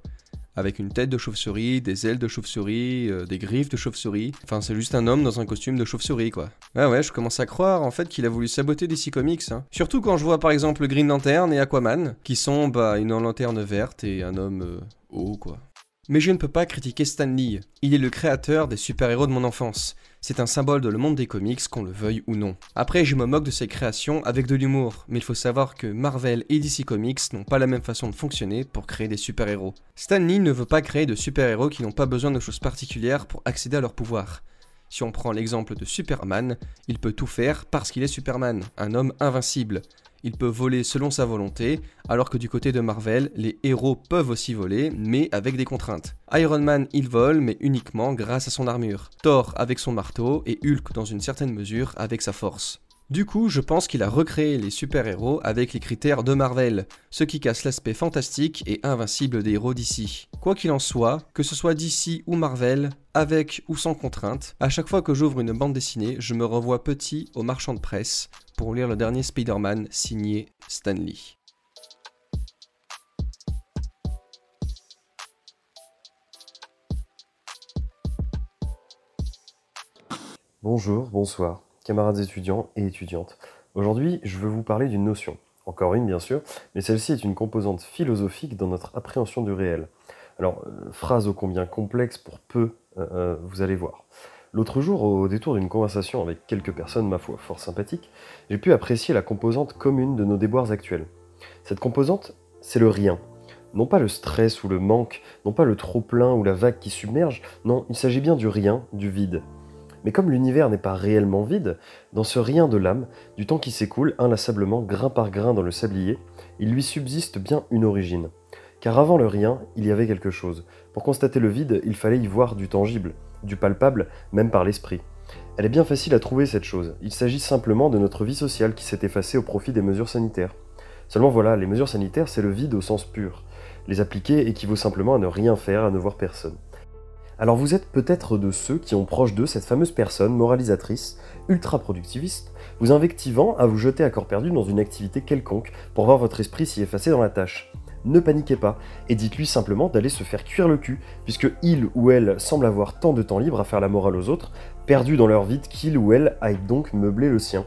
Avec une tête de chauve-souris, des ailes de chauve-souris, euh, des griffes de chauve-souris. Enfin, c'est juste un homme dans un costume de chauve-souris quoi. Ah ouais, je commence à croire en fait qu'il a voulu saboter DC Comics. Hein. Surtout quand je vois par exemple Green Lantern et Aquaman, qui sont bah, une lanterne verte et un homme euh, haut quoi. Mais je ne peux pas critiquer Stan Lee. Il est le créateur des super-héros de mon enfance. C'est un symbole de le monde des comics, qu'on le veuille ou non. Après, je me moque de ses créations avec de l'humour, mais il faut savoir que Marvel et DC Comics n'ont pas la même façon de fonctionner pour créer des super-héros. Stan Lee ne veut pas créer de super-héros qui n'ont pas besoin de choses particulières pour accéder à leur pouvoir. Si on prend l'exemple de Superman, il peut tout faire parce qu'il est Superman, un homme invincible. Il peut voler selon sa volonté, alors que du côté de Marvel, les héros peuvent aussi voler, mais avec des contraintes. Iron Man, il vole, mais uniquement grâce à son armure. Thor avec son marteau, et Hulk dans une certaine mesure avec sa force. Du coup, je pense qu'il a recréé les super-héros avec les critères de Marvel, ce qui casse l'aspect fantastique et invincible des héros d'ici. Quoi qu'il en soit, que ce soit d'ici ou Marvel, avec ou sans contrainte, à chaque fois que j'ouvre une bande dessinée, je me revois petit au marchand de presse pour lire le dernier Spider-Man signé Stanley. Bonjour, bonsoir, camarades étudiants et étudiantes. Aujourd'hui, je veux vous parler d'une notion. Encore une, bien sûr, mais celle-ci est une composante philosophique dans notre appréhension du réel. Alors, euh, phrase ô combien complexe pour peu, euh, euh, vous allez voir. L'autre jour, au détour d'une conversation avec quelques personnes, ma foi, fort sympathiques, j'ai pu apprécier la composante commune de nos déboires actuels. Cette composante, c'est le rien. Non pas le stress ou le manque, non pas le trop-plein ou la vague qui submerge, non, il s'agit bien du rien, du vide. Mais comme l'univers n'est pas réellement vide, dans ce rien de l'âme, du temps qui s'écoule inlassablement grain par grain dans le sablier, il lui subsiste bien une origine. Car avant le rien, il y avait quelque chose. Pour constater le vide, il fallait y voir du tangible, du palpable, même par l'esprit. Elle est bien facile à trouver cette chose. Il s'agit simplement de notre vie sociale qui s'est effacée au profit des mesures sanitaires. Seulement voilà, les mesures sanitaires, c'est le vide au sens pur. Les appliquer équivaut simplement à ne rien faire, à ne voir personne. Alors vous êtes peut-être de ceux qui ont proche d'eux cette fameuse personne moralisatrice, ultra productiviste, vous invectivant à vous jeter à corps perdu dans une activité quelconque pour voir votre esprit s'y effacer dans la tâche. Ne paniquez pas, et dites-lui simplement d'aller se faire cuire le cul, puisque il ou elle semble avoir tant de temps libre à faire la morale aux autres, perdus dans leur vide qu'il ou elle aille donc meubler le sien.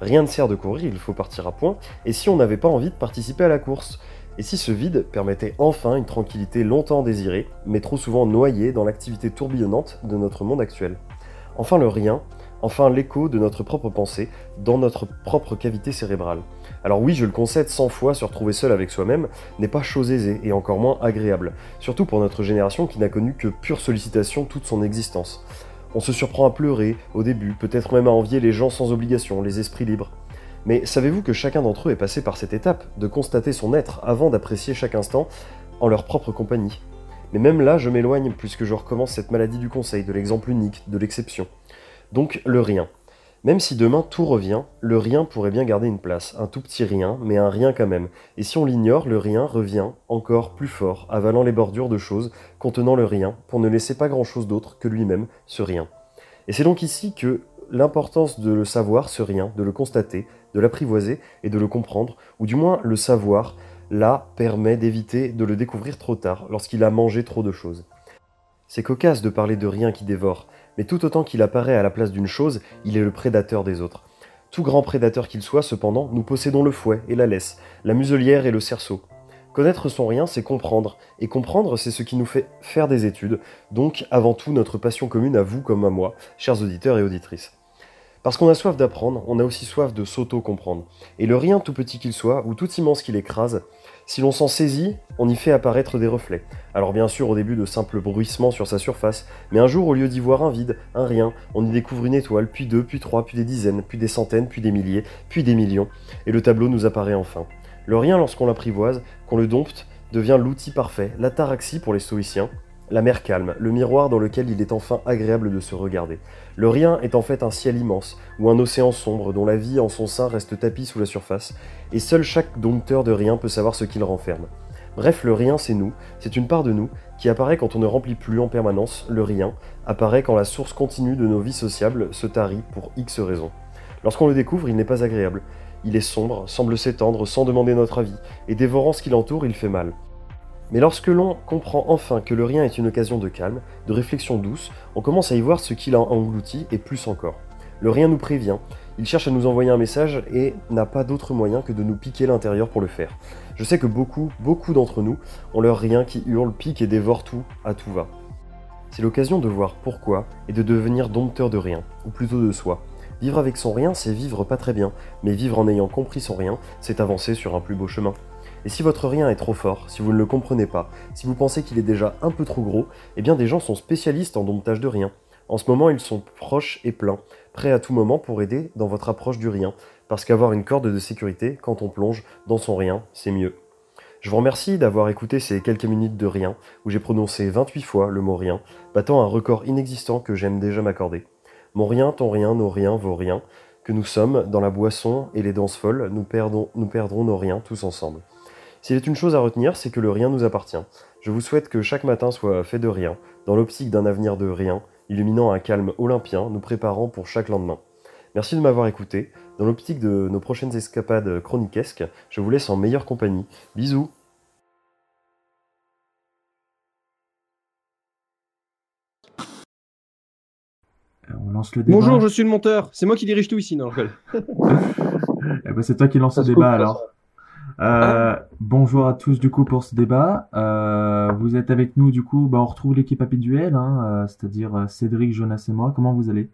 Rien ne sert de courir, il faut partir à point, et si on n'avait pas envie de participer à la course? Et si ce vide permettait enfin une tranquillité longtemps désirée, mais trop souvent noyée dans l'activité tourbillonnante de notre monde actuel Enfin le rien, enfin l'écho de notre propre pensée dans notre propre cavité cérébrale. Alors oui, je le concède 100 fois, se retrouver seul avec soi-même n'est pas chose aisée et encore moins agréable, surtout pour notre génération qui n'a connu que pure sollicitation toute son existence. On se surprend à pleurer au début, peut-être même à envier les gens sans obligation, les esprits libres. Mais savez-vous que chacun d'entre eux est passé par cette étape, de constater son être avant d'apprécier chaque instant en leur propre compagnie Mais même là, je m'éloigne puisque je recommence cette maladie du conseil, de l'exemple unique, de l'exception. Donc le rien. Même si demain tout revient, le rien pourrait bien garder une place, un tout petit rien, mais un rien quand même. Et si on l'ignore, le rien revient encore plus fort, avalant les bordures de choses contenant le rien, pour ne laisser pas grand-chose d'autre que lui-même, ce rien. Et c'est donc ici que l'importance de le savoir, ce rien, de le constater, de l'apprivoiser et de le comprendre, ou du moins le savoir, là permet d'éviter de le découvrir trop tard, lorsqu'il a mangé trop de choses. C'est cocasse de parler de rien qui dévore, mais tout autant qu'il apparaît à la place d'une chose, il est le prédateur des autres. Tout grand prédateur qu'il soit, cependant, nous possédons le fouet et la laisse, la muselière et le cerceau. Connaître son rien, c'est comprendre, et comprendre, c'est ce qui nous fait faire des études, donc avant tout notre passion commune à vous comme à moi, chers auditeurs et auditrices. Parce qu'on a soif d'apprendre, on a aussi soif de s'auto-comprendre. Et le rien, tout petit qu'il soit, ou tout immense qu'il écrase, si l'on s'en saisit, on y fait apparaître des reflets. Alors bien sûr au début de simples bruissements sur sa surface, mais un jour au lieu d'y voir un vide, un rien, on y découvre une étoile, puis deux, puis trois, puis des dizaines, puis des centaines, puis des milliers, puis des millions, et le tableau nous apparaît enfin. Le rien lorsqu'on l'apprivoise, qu'on le dompte, devient l'outil parfait, l'ataraxie pour les stoïciens, la mer calme, le miroir dans lequel il est enfin agréable de se regarder. Le rien est en fait un ciel immense, ou un océan sombre dont la vie en son sein reste tapie sous la surface, et seul chaque dompteur de rien peut savoir ce qu'il renferme. Bref, le rien c'est nous, c'est une part de nous qui apparaît quand on ne remplit plus en permanence, le rien apparaît quand la source continue de nos vies sociables se tarit pour X raisons. Lorsqu'on le découvre, il n'est pas agréable. Il est sombre, semble s'étendre sans demander notre avis, et dévorant ce qui l'entoure, il fait mal. Mais lorsque l'on comprend enfin que le rien est une occasion de calme, de réflexion douce, on commence à y voir ce qu'il a englouti et plus encore. Le rien nous prévient, il cherche à nous envoyer un message et n'a pas d'autre moyen que de nous piquer l'intérieur pour le faire. Je sais que beaucoup, beaucoup d'entre nous ont leur rien qui hurle, pique et dévore tout à tout va. C'est l'occasion de voir pourquoi et de devenir dompteur de rien, ou plutôt de soi. Vivre avec son rien, c'est vivre pas très bien, mais vivre en ayant compris son rien, c'est avancer sur un plus beau chemin. Et si votre rien est trop fort, si vous ne le comprenez pas, si vous pensez qu'il est déjà un peu trop gros, eh bien des gens sont spécialistes en domptage de rien. En ce moment, ils sont proches et pleins, prêts à tout moment pour aider dans votre approche du rien, parce qu'avoir une corde de sécurité quand on plonge dans son rien, c'est mieux. Je vous remercie d'avoir écouté ces quelques minutes de rien, où j'ai prononcé 28 fois le mot rien, battant un record inexistant que j'aime déjà m'accorder. Mon rien, ton rien, nos riens, vos riens, que nous sommes, dans la boisson et les danses folles, nous, perdons, nous perdrons nos riens tous ensemble. S'il est une chose à retenir, c'est que le rien nous appartient. Je vous souhaite que chaque matin soit fait de rien, dans l'optique d'un avenir de rien, illuminant un calme olympien, nous préparant pour chaque lendemain. Merci de m'avoir écouté. Dans l'optique de nos prochaines escapades chroniquesques, je vous laisse en meilleure compagnie. Bisous On lance le débat. Bonjour, je suis le monteur. C'est moi qui dirige tout ici, non. Eh ben, c'est toi qui lance le débat alors. Euh, bonjour à tous du coup pour ce débat. Euh, vous êtes avec nous du coup, bah, on retrouve l'équipe habituelle, hein, euh, c'est-à-dire euh, Cédric, Jonas et moi. Comment vous allez?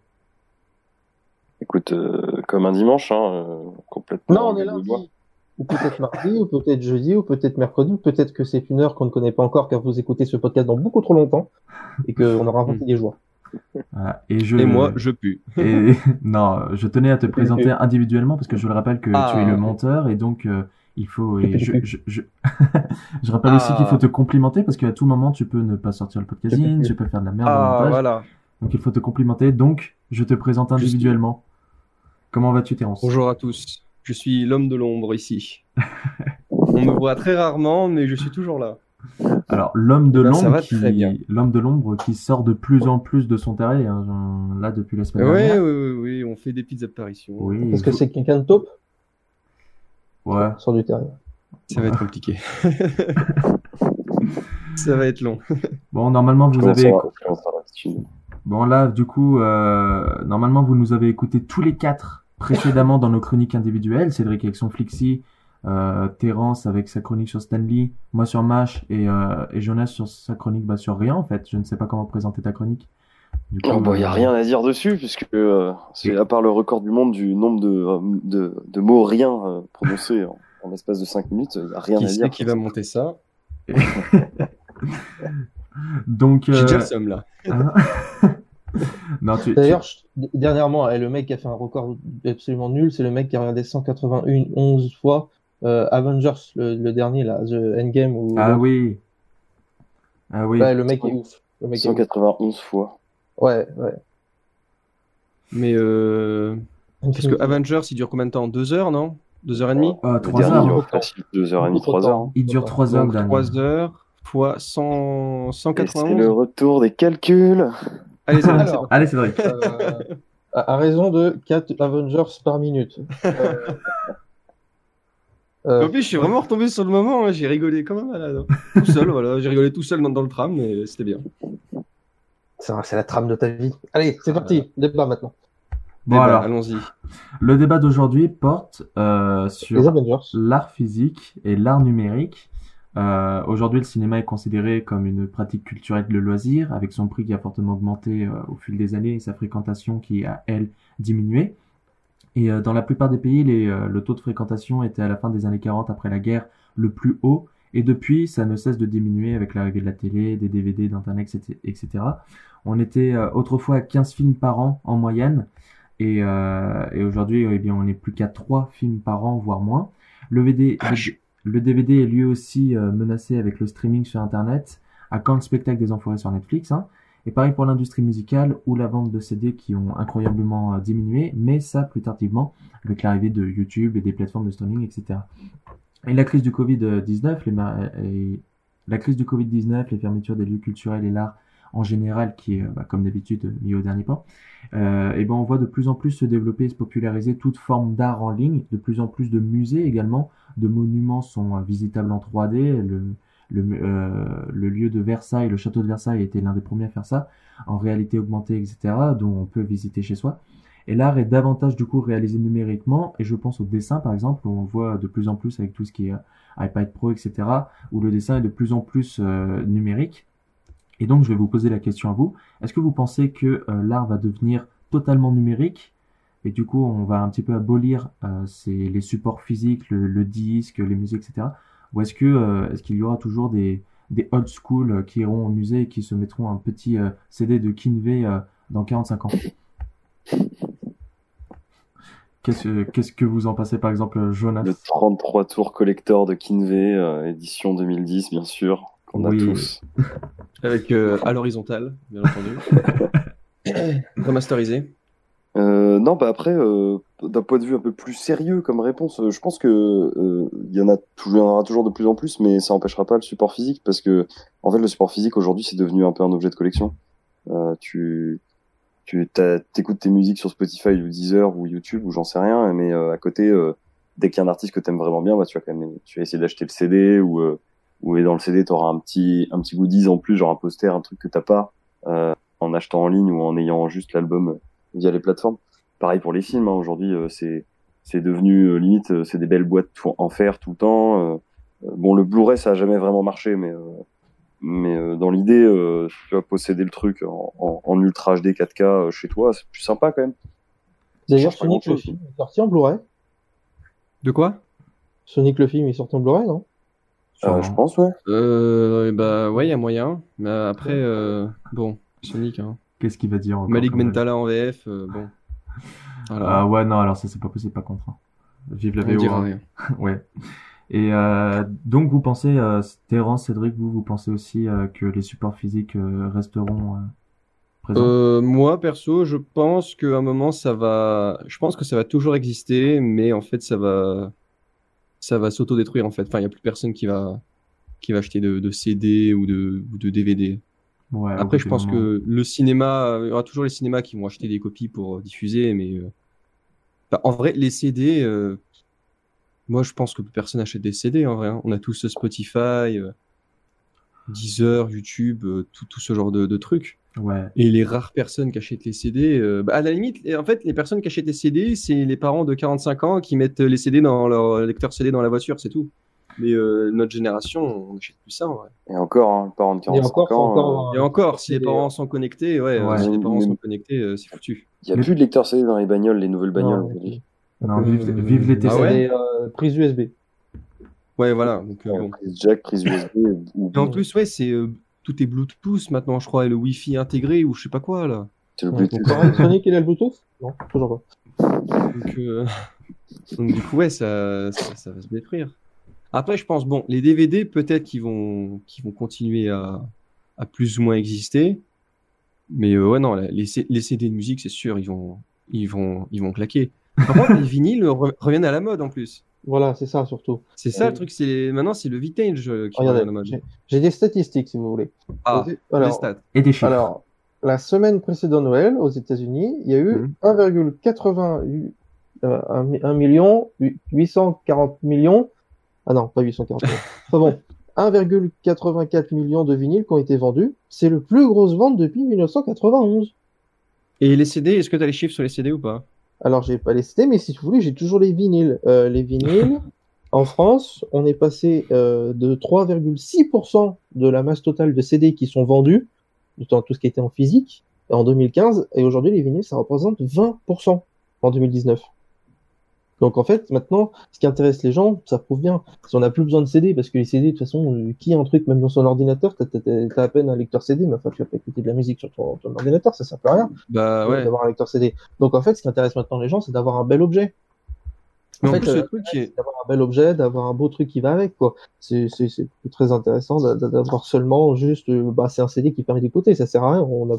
Écoute, euh, comme un dimanche, hein, euh, complètement. Non, on est lundi. Ou peut-être mardi, ou peut-être jeudi, ou peut-être mercredi, ou peut-être que c'est une heure qu'on ne connaît pas encore car vous écoutez ce podcast dans beaucoup trop longtemps et qu'on aura inventé des jours. Voilà. Et je. Et moi, je pue. Et non, je tenais à te présenter individuellement parce que je le rappelle que Ah. tu es le monteur et donc euh, il faut. Et je, je, je... je rappelle aussi qu'il faut te complimenter parce qu'à tout moment tu peux ne pas sortir le podcasting, tu peux faire de la merde Ah, montage. voilà. Donc il faut te complimenter. Donc je te présente individuellement. Comment vas-tu, Terence? Bonjour à tous. Je suis l'homme de l'ombre ici. On me voit très rarement, mais je suis toujours là. Alors l'homme de Eh ben, l'ombre qui, l'homme de l'ombre qui sort de plus en plus de son terrier. hein, là depuis la semaine Oui, dernière. oui, oui, oui, on fait des petites apparitions. Oui. Est-ce que c'est quelqu'un de top Ouais. sur du terrain Ça va être compliqué. Ça va être long. Bon, normalement vous avez. Bon là, du coup, euh, normalement vous nous avez écouté tous les quatre précédemment dans nos chroniques individuelles. Cédric avec son Flixi, euh, Terence avec sa chronique sur Stanley, moi sur Mash et, euh, et Jonas sur sa chronique bah, sur rien en fait. Je ne sais pas comment présenter ta chronique. Il n'y a euh, rien à dire dessus, puisque euh, c'est à part le record du monde du nombre de, euh, de, de mots rien euh, prononcés en, en l'espace de 5 minutes, il n'y a rien Qui à dire. qui va monter ça Donc, J'ai déjà euh, le seum là. non, tu, tu- D'ailleurs, je- dernièrement, eh, le mec qui a fait un record absolument nul, c'est le mec qui a regardé 181 11 fois euh, Avengers, le, le dernier, là, The Endgame. Ou... ah oui, ah oui. Ouais, le mec est ouf. Le mec est ouf. 191 fois. Ouais, ouais. Mais euh... parce que Avengers, il dure combien de temps? Deux heures, non? Deux heures et demie? Ah, Le trois heures. dure facile 2h30, Beaucoup 3 trop heures. Il dure trois heures. Donc. 3 heures fois 100... Et c'est 191. le retour des calculs. Allez, c'est Alors, bon. Allez, Cédric. euh, à, à raison de 4 Avengers par minute. Euh, Euh, En plus, je suis vraiment retombé sur le moment, hein, j'ai rigolé comme un malade. hein. Tout seul, voilà, j'ai rigolé tout seul dans, dans le tram, mais c'était bien. C'est la trame de ta vie. Allez, c'est parti, débat maintenant. Bon alors, allons-y. le débat d'aujourd'hui porte euh, sur l'art physique et l'art numérique. Euh, Aujourd'hui, le cinéma est considéré comme une pratique culturelle de loisir, avec son prix qui a fortement augmenté euh, au fil des années et sa fréquentation qui a, elle, diminué. Et euh, dans la plupart des pays, les, euh, le taux de fréquentation était à la fin des années 40, après la guerre, le plus haut. Et depuis, ça ne cesse de diminuer avec l'arrivée de la télé, des DVD, d'Internet, etc. On était euh, autrefois à 15 films par an en moyenne. Et, euh, et aujourd'hui, eh bien, on n'est plus qu'à 3 films par an, voire moins. Le, VD, le, le DVD est lui aussi euh, menacé avec le streaming sur Internet. À quand le spectacle des Enfoirés sur Netflix hein. Et pareil pour l'industrie musicale ou la vente de CD qui ont incroyablement diminué, mais ça plus tardivement avec l'arrivée de YouTube et des plateformes de streaming, etc. Et la crise du Covid-19, les ma- et la crise du Covid-19, les fermetures des lieux culturels et l'art en général, qui est, euh, bah, comme d'habitude, euh, mis au dernier plan, euh, et ben on voit de plus en plus se développer et se populariser toute forme d'art en ligne, de plus en plus de musées également, de monuments sont euh, visitables en 3D, le, le, euh, le lieu de Versailles, le château de Versailles était l'un des premiers à faire ça, en réalité augmentée, etc., dont on peut visiter chez soi. Et l'art est davantage du coup réalisé numériquement, et je pense au dessin par exemple, où on voit de plus en plus avec tout ce qui est iPad Pro, etc., où le dessin est de plus en plus numérique. Et donc je vais vous poser la question à vous, est-ce que vous pensez que euh, l'art va devenir totalement numérique? Et du coup on va un petit peu abolir euh, les supports physiques, le, disque, les musées, etc. Ou euh, est-ce qu'il y aura toujours des, old school qui iront au musée et qui se mettront un petit CD de Kinvey dans 45 ans? Qu'est-ce que- vous en pensez par exemple Jonas? Le 33 tours collector de Kinvey, édition 2010, bien sûr, qu'on a Oui. tous. Avec euh, à l'horizontale, bien entendu. Remasterisé. Euh, non, bah après, euh, d'un point de vue un peu plus sérieux comme réponse, je pense que il y en a toujours, en aura toujours de plus en plus, mais ça empêchera pas le support physique parce que, en fait, le support physique aujourd'hui, c'est devenu un peu un objet de collection. Tu, tu t'écoutes tes musiques sur Spotify ou Deezer ou YouTube ou j'en sais rien, mais à côté, dès qu'il y a un artiste que t'aimes vraiment bien, bah tu vas quand même, tu vas essayer d'acheter le CD ou ou et dans le CD t'auras un petit un petit goodies en plus, genre un poster, un truc que t'as pas euh, en achetant en ligne ou en ayant juste l'album euh, via les plateformes. Pareil pour les films, hein, aujourd'hui euh, c'est c'est devenu euh, limite euh, c'est des belles boîtes tout en fer tout le temps. bon le Blu-ray ça a jamais vraiment marché, mais euh, mais euh, dans l'idée euh, tu vas posséder le truc en, en, en ultra HD 4K euh, chez toi, c'est plus sympa quand même. D'ailleurs, Sonic le film est sorti en Blu-ray. De quoi? Sonic le film est sorti en Blu-ray, non? Euh, je pense ouais. euh, Bah ouais, il y a moyen. Mais après, euh, bon, Sonic, hein. Qu'est-ce qu'il va dire encore Malik Mentala en VF, euh, bon. Voilà. Ah ouais, non, alors ça c'est pas possible, pas contre. hein. Vive la On VO. dira hein. rien. ouais. Et euh, donc vous pensez, euh, Terence, Cédric, vous, vous pensez aussi euh, que les supports physiques euh, resteront euh, présents? Euh, moi, perso, je pense qu'à un moment, ça va. Je pense que ça va toujours exister, mais en fait, ça va. Ça va s'autodétruire, en fait. Enfin, il n'y a plus personne qui va qui va acheter de, de CD ou de, ou de DVD. Ouais, Après, je pense que le cinéma, il y aura toujours les cinémas qui vont acheter des copies pour euh, diffuser, mais euh, en vrai, les CD, euh, moi, je pense que plus personne achète des CD en vrai. hein. On a tous Spotify, euh, Deezer, YouTube, euh, tout, tout ce genre de, de trucs. Ouais. Et les rares personnes qui achètent les CD, euh, bah, à la limite, en fait, les personnes qui achètent les CD, c'est les parents de 45 ans qui mettent les CD dans leur lecteur CD dans la voiture, c'est tout. Mais euh, notre génération, on n'achète plus ça en vrai. Et encore, hein, le parent de Et 45 encore, c'est ans, euh. Et encore, si les parents sont connectés, ouais, euh, Ouais. si les parents Mais- sont connectés, euh, c'est foutu. il y a Mais- plus de lecteur CD dans les bagnoles, les nouvelles bagnoles. Non, aujourd'hui. Non, vive, vive les Ah TCD. ouais euh, prise USB. Ouais, voilà. Donc, euh, Ouais, bon. Prise jack, prise USB. ou- Et en plus, ouais, c'est euh, tout est Bluetooth maintenant, je crois, et le Wi-Fi intégré ou je sais pas quoi là. c'est le Ouais, Bluetooth. donc, pareil, Sonic, il a le Bluetooth? Non, toujours pas. Donc, euh, donc, du coup, ouais, ça, ça, ça va se détruire. Après, je pense, bon, les DVD, peut-être qu'ils vont, qu'ils vont continuer à, à plus ou moins exister. Mais euh, ouais, non, les, les CD de musique, c'est sûr, ils vont, ils vont, ils vont claquer. Par contre, les vinyles re- reviennent à la mode en plus. Voilà, c'est ça surtout. C'est ça Euh, le truc, c'est maintenant c'est le vintage euh, qui Regardez, à la mode. j'ai- des statistiques si vous voulez. Ah, alors, stats. Et des chiffres. alors, la semaine précédente Noël, aux États-Unis, il y a eu Mhm. 1,88 euh, 1 million 840 millions Ah non, pas 840 000. Enfin bon, 1,84 million de vinyles qui ont été vendus. C'est le plus grosse vente depuis 1991. Et les CD, est-ce que tu as les chiffres sur les CD ou pas? Alors, j'ai pas les CD, mais si vous voulez, j'ai toujours les vinyles. Euh, les vinyles, en France, on est passé euh, de 3,6% de la masse totale de CD qui sont vendus, dans tout ce qui était en physique, en 2015, et aujourd'hui, les vinyles, ça représente 20% en 2019. Donc en fait, maintenant, ce qui intéresse les gens, ça prouve bien. Si on n'a plus besoin de CD, parce que les CD, de toute façon, euh, qui a un truc, même dans son ordinateur, t'as as, à peine un lecteur CD, mais enfin, tu vas pas écouter de la musique sur ton, ton ordinateur, ça sert plus à rien. Bah ouais. D'avoir un lecteur CD. Donc en fait, ce qui intéresse maintenant les gens, c'est d'avoir un bel objet. En fait, euh, est- d'avoir un bel objet, d'avoir un beau truc qui va avec, quoi. C'est c'est- c'est très intéressant d'a- d'a- d'avoir seulement juste, euh, bah, c'est un CD qui permet d'écouter, ça sert à rien. On a,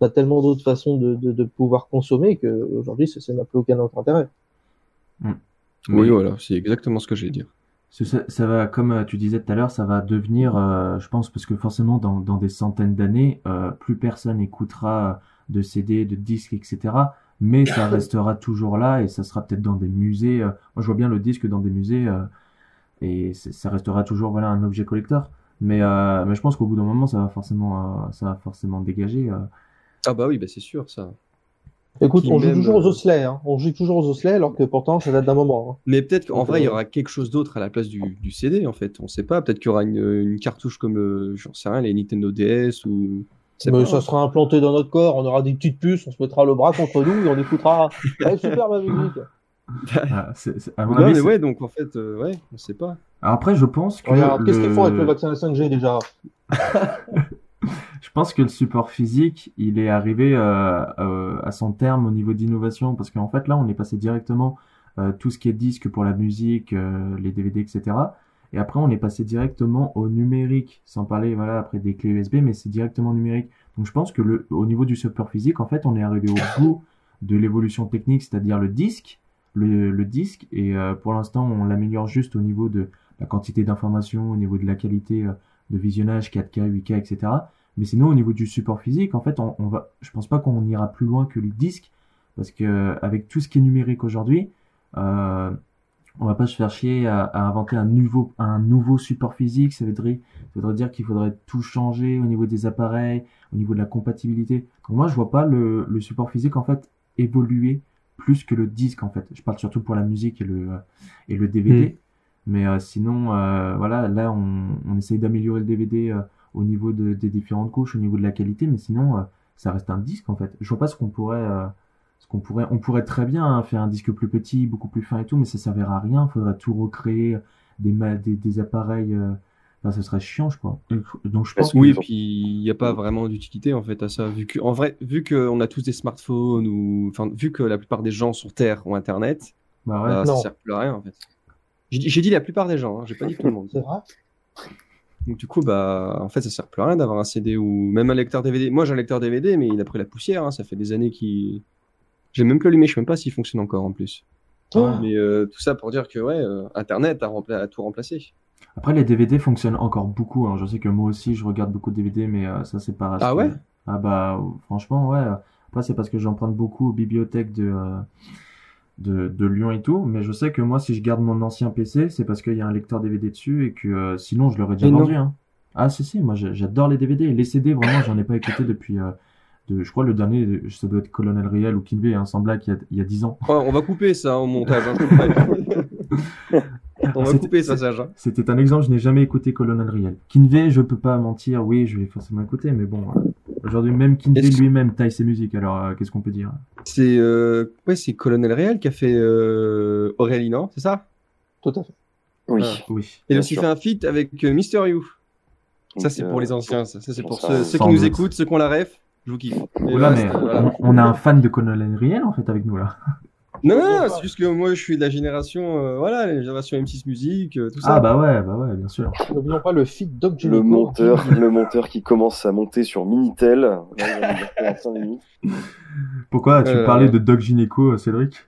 on a tellement d'autres façons de, de, de pouvoir consommer qu'aujourd'hui, ça ça n'a plus aucun autre intérêt. Oui, Mais- voilà, c'est exactement ce que j'allais dire. Ça, ça va, comme euh, tu disais tout à l'heure, ça va devenir, euh, je pense, parce que forcément, dans, dans des centaines d'années, euh, plus personne écoutera de CD, de disques, etc. Mais ça restera toujours là et ça sera peut-être dans des musées. euh, moi, je vois bien le disque dans des musées et ça restera toujours, voilà, un objet collector. Mais, mais je pense qu'au bout d'un moment, ça va forcément, ça va forcément dégager. Ah bah oui, bah c'est sûr, ça. Écoute, on joue toujours aux euh, osselets, hein. On joue toujours aux osselets, alors que pourtant, ça date d'un moment. hein. Mais peut-être qu'en vrai, il y euh, aura quelque chose d'autre à la place du, du CD, en fait. On sait pas. Peut-être qu'il y aura une, une cartouche comme, euh, j'en sais rien, les Nintendo DS ou. Mais pas. ça sera implanté dans notre corps, on aura des petites puces, on se mettra le bras contre nous et on écoutera. Super ma musique. Ah, à mon Non, avis, mais ouais, donc en fait, euh, ouais, on sait pas. Alors après, je pense que Regarde, qu'est-ce qu'ils font avec le- le vaccin 5G déjà? Je pense que le support physique, il est arrivé euh, euh, à son terme au niveau d'innovation, parce qu'en fait là, on est passé directement euh, tout ce qui est disque pour la musique, euh, les DVD, etc. Et après, on est passé directement au numérique, sans parler voilà après des clés USB, mais c'est directement numérique. Donc je pense que le, au niveau du support physique, en fait, on est arrivé au bout de l'évolution technique, c'est-à-dire le disque, le, le disque, et euh, pour l'instant, on l'améliore juste au niveau de la quantité d'informations, au niveau de la qualité euh, de visionnage 4K, 8K, etc. Mais sinon, au niveau du support physique, en fait, on, on va, je pense pas qu'on ira plus loin que le disque, parce que euh, avec tout ce qui est numérique aujourd'hui, euh, on va pas se faire chier à, à inventer un nouveau, un nouveau support physique. Ça voudrait, ça voudrait dire qu'il faudrait tout changer au niveau des appareils, au niveau de la compatibilité. Donc moi, je vois pas le, le support physique en fait évoluer plus que le disque en fait. Je parle surtout pour la musique et le et le DVD. Mm. Mais euh, sinon, euh, voilà, là, on, on essaye d'améliorer le DVD au niveau de, des différentes couches, au niveau de la qualité, mais sinon, euh, ça reste un disque en fait. Je vois pas ce qu'on pourrait, euh, ce qu'on pourrait, on pourrait très bien hein, faire un disque plus petit, beaucoup plus fin et tout, mais ça servira à rien. Faudrait tout recréer, des des, des appareils. euh, ce serait chiant, je crois. Donc, je pense Oui, que- puis il n'y a pas vraiment d'utilité en fait à ça. Vu que, en vrai, vu qu'on a tous des smartphones ou, enfin, vu que la plupart des gens sur Terre ont Internet, bah ouais. bah, ça sert plus à rien en fait. J'ai dit- j'ai dit la plupart des gens, hein, j'ai pas dit tout le monde. Donc du coup, bah, en fait, ça sert plus à rien d'avoir un CD ou même un lecteur DVD. Moi, j'ai un lecteur DVD, mais il a pris la poussière. hein, Ça fait des années qu'il. J'ai même plus allumé. Je sais même pas s'il fonctionne encore en plus. Oh. Mais euh, tout ça pour dire que ouais, euh, Internet a, rempla- a tout remplacé. Après, les DVD fonctionnent encore beaucoup. hein. Je sais que moi aussi, je regarde beaucoup de DVD, mais euh, ça, c'est pas. Ah ouais? Ah bah, franchement, ouais. Après, c'est parce que j'emprunte beaucoup aux bibliothèques de, de, de Lyon et tout. Mais je sais que moi, si je garde mon ancien PC, c'est parce qu'il y a un lecteur DVD dessus et que euh, sinon, je l'aurais déjà vendu. Hein. Ah, si, si, moi, j'adore les DVD. Les CD, vraiment, j'en ai pas écouté depuis. euh, de, je crois le dernier, ça doit être Colonel Riel ou Kinvey, hein, sans blague, il y a, il y a 10 ans. Oh, on va couper ça au montage. hein, on va C'était- couper ça, Sage. hein. C'était un exemple, je n'ai jamais écouté Colonel Riel. Kinvey, je peux pas mentir, oui, je l'ai forcément écouté, mais bon, euh, aujourd'hui même Kinvey que- lui-même taille ses musiques, alors euh, qu'est-ce qu'on peut dire? C'est euh... ouais, c'est Colonel Réel qui a fait euh... Aurélie, non C'est ça? Tout à fait. Oui. Ah. Oui. Il a Bien aussi sûr. fait un feat avec euh, Mister You. Ça, Donc, c'est euh, pour les anciens. Ça, Ça, c'est pour ça, ceux, qui nous doute. écoutent, ceux qui ont la ref. Je vous kiffe. Et mais voilà. on, on a un fan de Colonel Riel en fait avec nous là. Non, non, non, c'est juste que moi, je suis de la génération, euh, voilà, la génération M6 Musique, euh, tout ça. Ah bah ouais, bah ouais, bien sûr. N'oublions pas le feed Doc Le Gynéco. monteur, le monteur qui commence à monter sur Minitel. Pourquoi tu Euh, parlais de Doc Gynéco, euh, Cédric?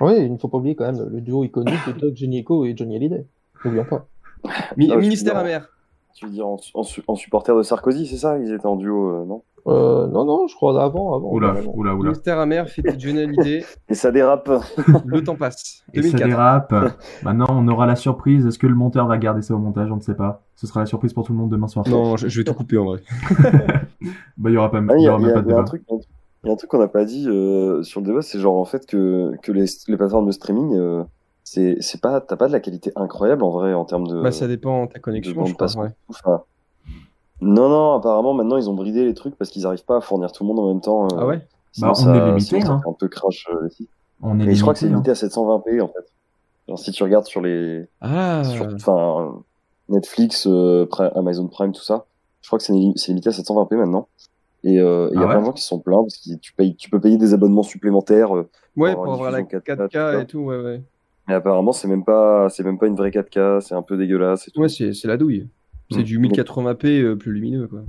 Oui, il ne faut pas oublier quand même le duo iconique de Doc Gynéco et Johnny Hallyday. N'oublions pas. Mi- Ah, ministère amer. Tu veux dire en, en su- en supporter de Sarkozy, c'est ça? Ils étaient en duo, euh, non? Euh, non, non, je crois avant. avant Oula, avant. oula, oula. Mystère amer fait Johnny Hallyday. Et ça dérape. Le temps passe. Et ça 2004. dérape. Maintenant, on aura la surprise. Est-ce que le monteur va garder ça au montage? On ne sait pas. Ce sera la surprise pour tout le monde demain soir. Non, je, je vais tout couper en vrai. Bah, il y aura pas, Ah, y y, a- aura il y même pas de débat. truc, il y a un truc qu'on n'a pas dit euh, sur le débat, c'est genre en fait que, que les, les plateformes de streaming, euh, c'est c'est pas, t'as pas de la qualité incroyable en vrai en termes de. Bah, ça dépend de ta connexion, je crois. ouais. Enfin, non, non, apparemment maintenant ils ont bridé les trucs parce qu'ils arrivent pas à fournir tout le monde en même temps. euh, Ah ouais? sinon Bah, on ça- est limité, sinon hein. un peu crash euh, sites. On est Mais je crois que c'est limité, limité à 720p en fait. Genre si tu regardes sur les. Ah sur- Enfin, Netflix, euh, Pri- Amazon Prime, tout ça, je crois que c'est li- c'est limité à 720p maintenant. Et euh, et il y Ah a ouais plein de gens qui sont plaints parce que tu, payes, tu peux payer des abonnements supplémentaires. euh, Ouais, pour pour avoir la diffusion 4K, 4K, tout et tout, ouais, ouais. Mais apparemment, c'est même pas, c'est même pas une vraie 4K, c'est un peu dégueulasse et tout. Ouais, c'est c'est la douille. C'est Mm. du 1080p euh, plus lumineux, quoi.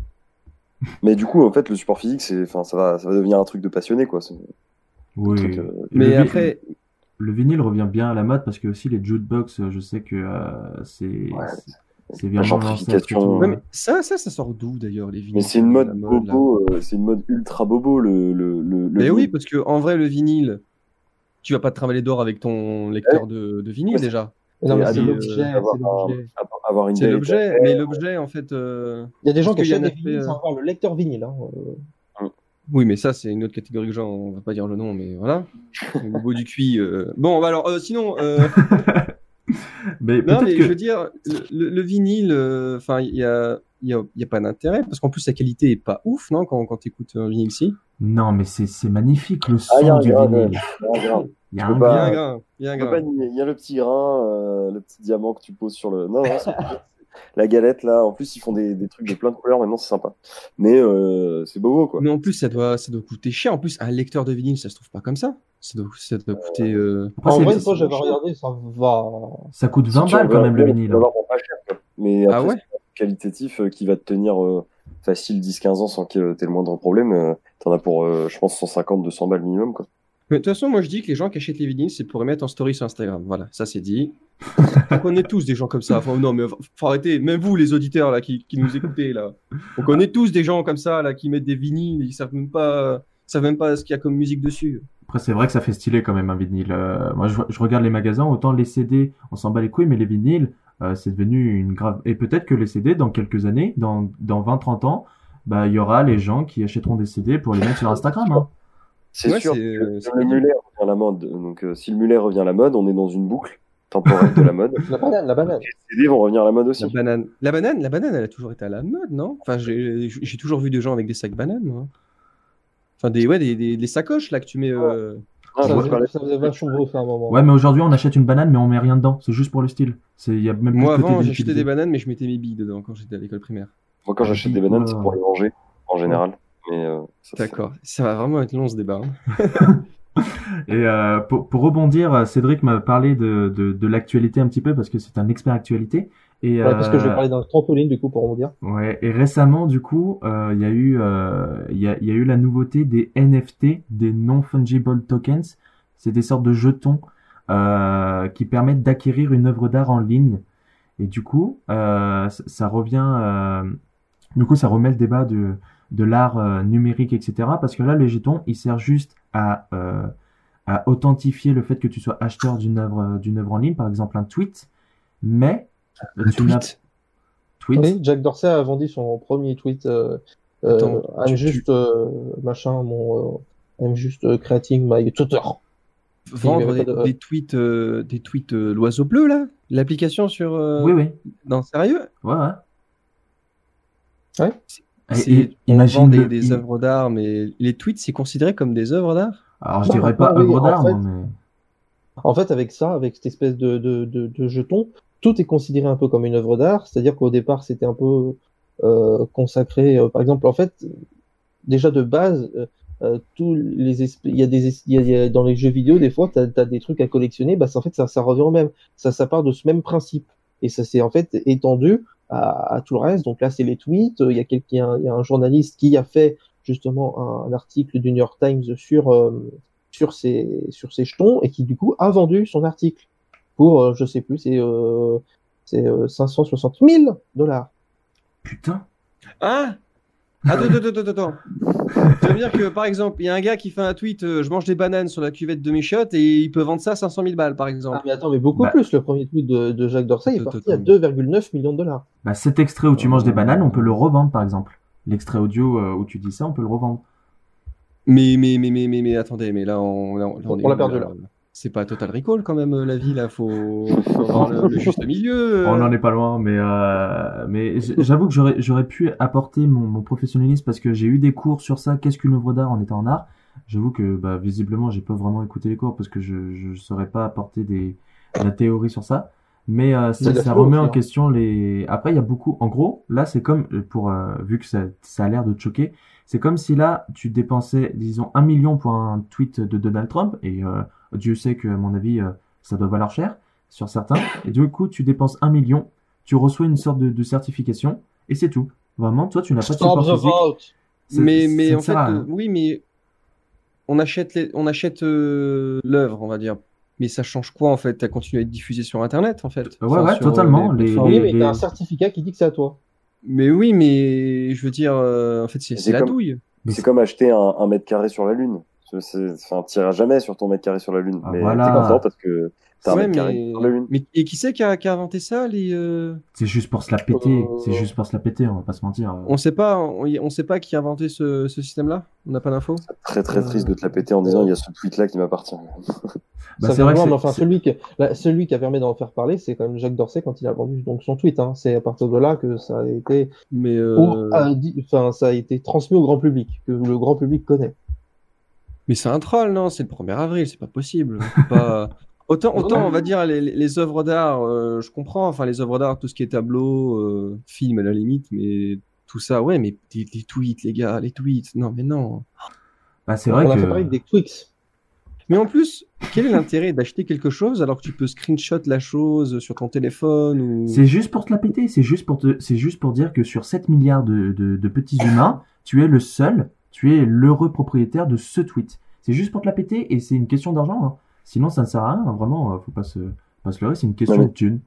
Mais du coup, en fait, le support physique, c'est, enfin, ça va, ça va devenir un truc de passionné, quoi. C'est- Oui. truc, euh, Mais le après, Le vinyle revient bien à la mode parce que aussi les jukebox, euh, je sais que euh, c'est Ouais, c'est et gentrification. ouais, mais ça, ça, ça sort d'où d'ailleurs, les vinyles Mais c'est une mode bobo, euh, c'est une mode ultra bobo, le, le, le, le Mais oui, parce que en vrai, le vinyle, tu vas pas te travailler d'or avec ton lecteur de, de vinyle Ouais, déjà. Non, mais c'est l'objet. euh, avoir, l'objet. une C'est l'objet, mais l'objet, en fait. euh, Il y a des gens qui achètent des vinyles euh, sans avoir le lecteur vinyle. Hein. euh. Oui, mais ça, c'est une autre catégorie de gens, on va pas dire le nom, mais voilà. Au niveau du euh, Bon, bah alors, euh, sinon, euh, Mais non, mais que je veux dire, le, le- le vinyle, euh, enfin, il y a, il y, a, a pas d'intérêt, parce qu'en plus, la qualité est pas ouf, non, quand, quand tu écoutes un vinyle ici. non, mais c'est c'est magnifique le son Ah, il y a un du grain, vinyle. il y a un grain. Il y le petit grain, euh, le petit diamant que tu poses sur le. Non, non, c'est- la galette là. En plus, ils font des, des trucs de plein de couleurs. Maintenant, c'est sympa. Mais euh, c'est bobo quoi. Mais en plus, ça doit, ça doit coûter cher. En plus, un lecteur de vinyle, ça se trouve pas comme ça. Ça doit, ça doit coûter. euh, Après, En c'est- vrai, une fois, j'avais regardé, ça va. ça coûte Si 20 tu balles quand même le vinyle. pas cher, Ah ouais? Qualitatif euh, qui va te tenir euh, facile 10-15 ans sans que tu aies le moindre problème. euh, T'en as pour, euh, je pense, 150-200 balles minimum. Quoi. Mais de toute façon, moi je dis que les gens qui achètent les vinyles, c'est pour les mettre en story sur Instagram. Voilà, ça c'est dit. On connaît tous des gens comme ça. Enfin, non, mais faut arrêter. Même vous, les auditeurs là, qui, qui nous écoutez là, on connaît tous des gens comme ça là qui mettent des vinyles, ils savent même pas, savent même pas ce qu'il y a comme musique dessus. Après, c'est vrai que ça fait stylé quand même un vinyle. Euh, moi, je, je regarde les magasins, autant les CD, on s'en bat les couilles, mais les vinyles, euh, c'est devenu une grave. Et peut-être que les CD, dans quelques années, dans, dans 20-30 ans, bah, il y aura les gens qui achèteront des CD pour les mettre sur Instagram. Hein. C'est Ouais, sûr que c'est le revient à la mode. Donc, euh, si le mulet revient à la mode, on est dans une boucle temporelle de la mode. La banane, la banane. Les CD vont revenir à la mode aussi. La banane, la banane, la banane, elle a toujours été à la mode, non? Enfin, j'ai j'ai toujours vu des gens avec des sacs bananes, moi. Enfin, des, ouais, des, des, des sacoches là que tu mets. euh, Ah, ça, faisait, parlais- ça faisait vachement beau à un moment. Ouais, mais aujourd'hui, on achète une banane, mais on met rien dedans. C'est juste pour le style. C'est, il y a même plus Moi de côté avant, j'achetais des bananes, mais je mettais mes billes dedans quand j'étais à l'école primaire. Moi, quand j'achète des bananes, c'est pour les manger, en général. Mais, euh, ça, D'accord, ça va vraiment être long ce débat. hein. Et euh, pour, pour rebondir, Cédric m'a parlé de, de, de l'actualité un petit peu parce que c'est un expert actualité. Et, Ouais, parce que je vais euh, parler d'un trampoline, du coup, pour dire. Ouais, et récemment, du coup, euh, il y a eu, euh, il y a, il y a eu la nouveauté des NFT, des non-fungible tokens. C'est des sortes de jetons qui permettent d'acquérir une œuvre d'art en ligne. Et du coup, ça, ça revient, du coup, ça remet le débat de, de l'art euh, numérique, etc. Parce que là, les jetons, ils servent juste à, euh, à authentifier le fait que tu sois acheteur d'une œuvre, d'une œuvre en ligne, par exemple un tweet. Mais Un tweet. tweet. Oui, Jack Dorsey a vendu son premier tweet. Euh, euh, Attends, I'm tu- just euh, machin, mon. euh, I'm just creating my Twitter. Vendre des, pas de- des tweets, euh, des tweets euh, l'oiseau bleu là, l'application sur. euh, Oui, oui. Non, sérieux? Ouais, ouais. Ouais. C'est- et on imagine vend des, le- des œuvres d'art, mais les tweets c'est considéré comme des œuvres d'art? Alors, je Bah, dirais pas oui, œuvre en d'art, fait- moi, mais. En fait, avec ça, avec cette espèce de, de, de, de jeton, tout est considéré un peu comme une œuvre d'art. C'est-à-dire qu'au départ, c'était un peu euh, consacré. euh, par exemple, en fait, déjà de base, euh, tous les il y a des dans les jeux vidéo, des fois, tu as, des trucs à collectionner. Bah, en fait, ça, revient au même. Ça, part de ce même principe. Et ça s'est en fait étendu à, tout le reste. Donc là, c'est les tweets. Il y a il y a un journaliste qui a fait justement un, un article du New York Times sur sur sur ces jetons et qui du coup a vendu son article pour euh, je sais plus c'est euh, c'est euh, 560 000 dollars Putain. Hein Attends, attends, attends, attends, attends. Ça veut dire que, par exemple, il y a un gars qui fait un tweet euh, Je mange des bananes sur la cuvette de Michot et il peut vendre ça à 500 000 balles, par exemple. Ah, mais attends, mais beaucoup Bah. plus. Le premier tweet de, de Jacques Dorsey est parti à attends. 2,9 millions de dollars. Bah, cet extrait où tu manges des bananes, on peut le revendre par exemple. L'extrait audio euh, où tu dis ça, on peut le revendre. Mais, mais, mais, mais, mais, mais attendez, mais là, on, là, on, On l'a perdu, là. C'est pas Total Recall quand même, euh, la vie, là. Faut, faut avoir le, le juste milieu. euh. On n'en est pas loin, mais, euh, mais j'avoue que j'aurais, j'aurais pu apporter mon, mon professionnalisme parce que j'ai eu des cours sur ça. Qu'est-ce qu'une œuvre d'art en étant en art J'avoue que bah, visiblement, j'ai pas vraiment écouté les cours parce que je ne saurais pas apporter des, de la théorie sur ça. Mais euh, ça, remet en hein. question les. Après, il y a beaucoup. En gros, là, c'est comme pour euh, vu que ça, ça a l'air de te choquer, c'est comme si là, tu dépensais, disons, un million pour un tweet de Donald Trump et euh, Dieu sait que, à mon avis, euh, ça doit valoir cher sur certains. Et du coup, tu dépenses un million, tu reçois une sorte de, de certification et c'est tout. Vraiment, toi, tu n'as pas de support the physique. mais, mais en fait, à euh, oui, mais on achète, les, on achète euh, l'œuvre, on va dire. Mais ça change quoi en fait? T'as continué à être diffusé sur Internet en fait Ouais, Enfin, ouais, sur, euh, totalement, les-. Oui, mais les- t'as un certificat qui dit que c'est à toi. Mais oui, mais je veux dire, euh, en fait, c'est la comme- douille. Mais C'est comme acheter un, un mètre carré sur la Lune. Enfin, t'iras jamais sur ton mètre carré sur la Lune. Ah, mais voilà. t'es content parce que t'as un Ouais, mètre carré mais... sur la Lune. mais- et qui c'est qui a, qui a inventé ça les euh, C'est juste pour se la péter. Euh, C'est juste pour se la péter, on va pas se mentir. On sait pas, on, on sait pas qui a inventé ce, ce système-là. On n'a pas d'infos. Très très triste de te la péter en disant il y a ce tweet là qui m'appartient. Bah, c'est vrai que enfin, celui qui, là, celui qui a permis d'en faire parler, c'est quand même Jacques Dorsey quand il a vendu donc son tweet. Hein. C'est à partir de là que ça a été, Mais euh, au- a dit- enfin, ça a été transmis au grand public, que le grand public connaît. Mais c'est un troll, non? C'est le 1er avril, c'est pas possible. On pas- Autant, autant on va dire les, œuvres d'art, euh, je comprends. Enfin, les œuvres d'art, tout ce qui est tableau, euh, film à la limite, mais tout ça, ouais, mais les, les tweets, les gars, les tweets, non, mais non. bah, c'est On vrai a que. fait pareil avec des Twix. Mais en plus, quel est l'intérêt d'acheter quelque chose alors que tu peux screenshot la chose sur ton téléphone ou... C'est juste pour te la péter, c'est juste pour te, c'est juste pour dire que sur 7 milliards de, de, de petits humains, tu es le seul, tu es l'heureux propriétaire de ce tweet. C'est juste pour te la péter et c'est une question d'argent. hein. Sinon, ça ne sert à rien. hein. Vraiment, euh, faut pas se, pas se leurrer, c'est une question mais- de thune.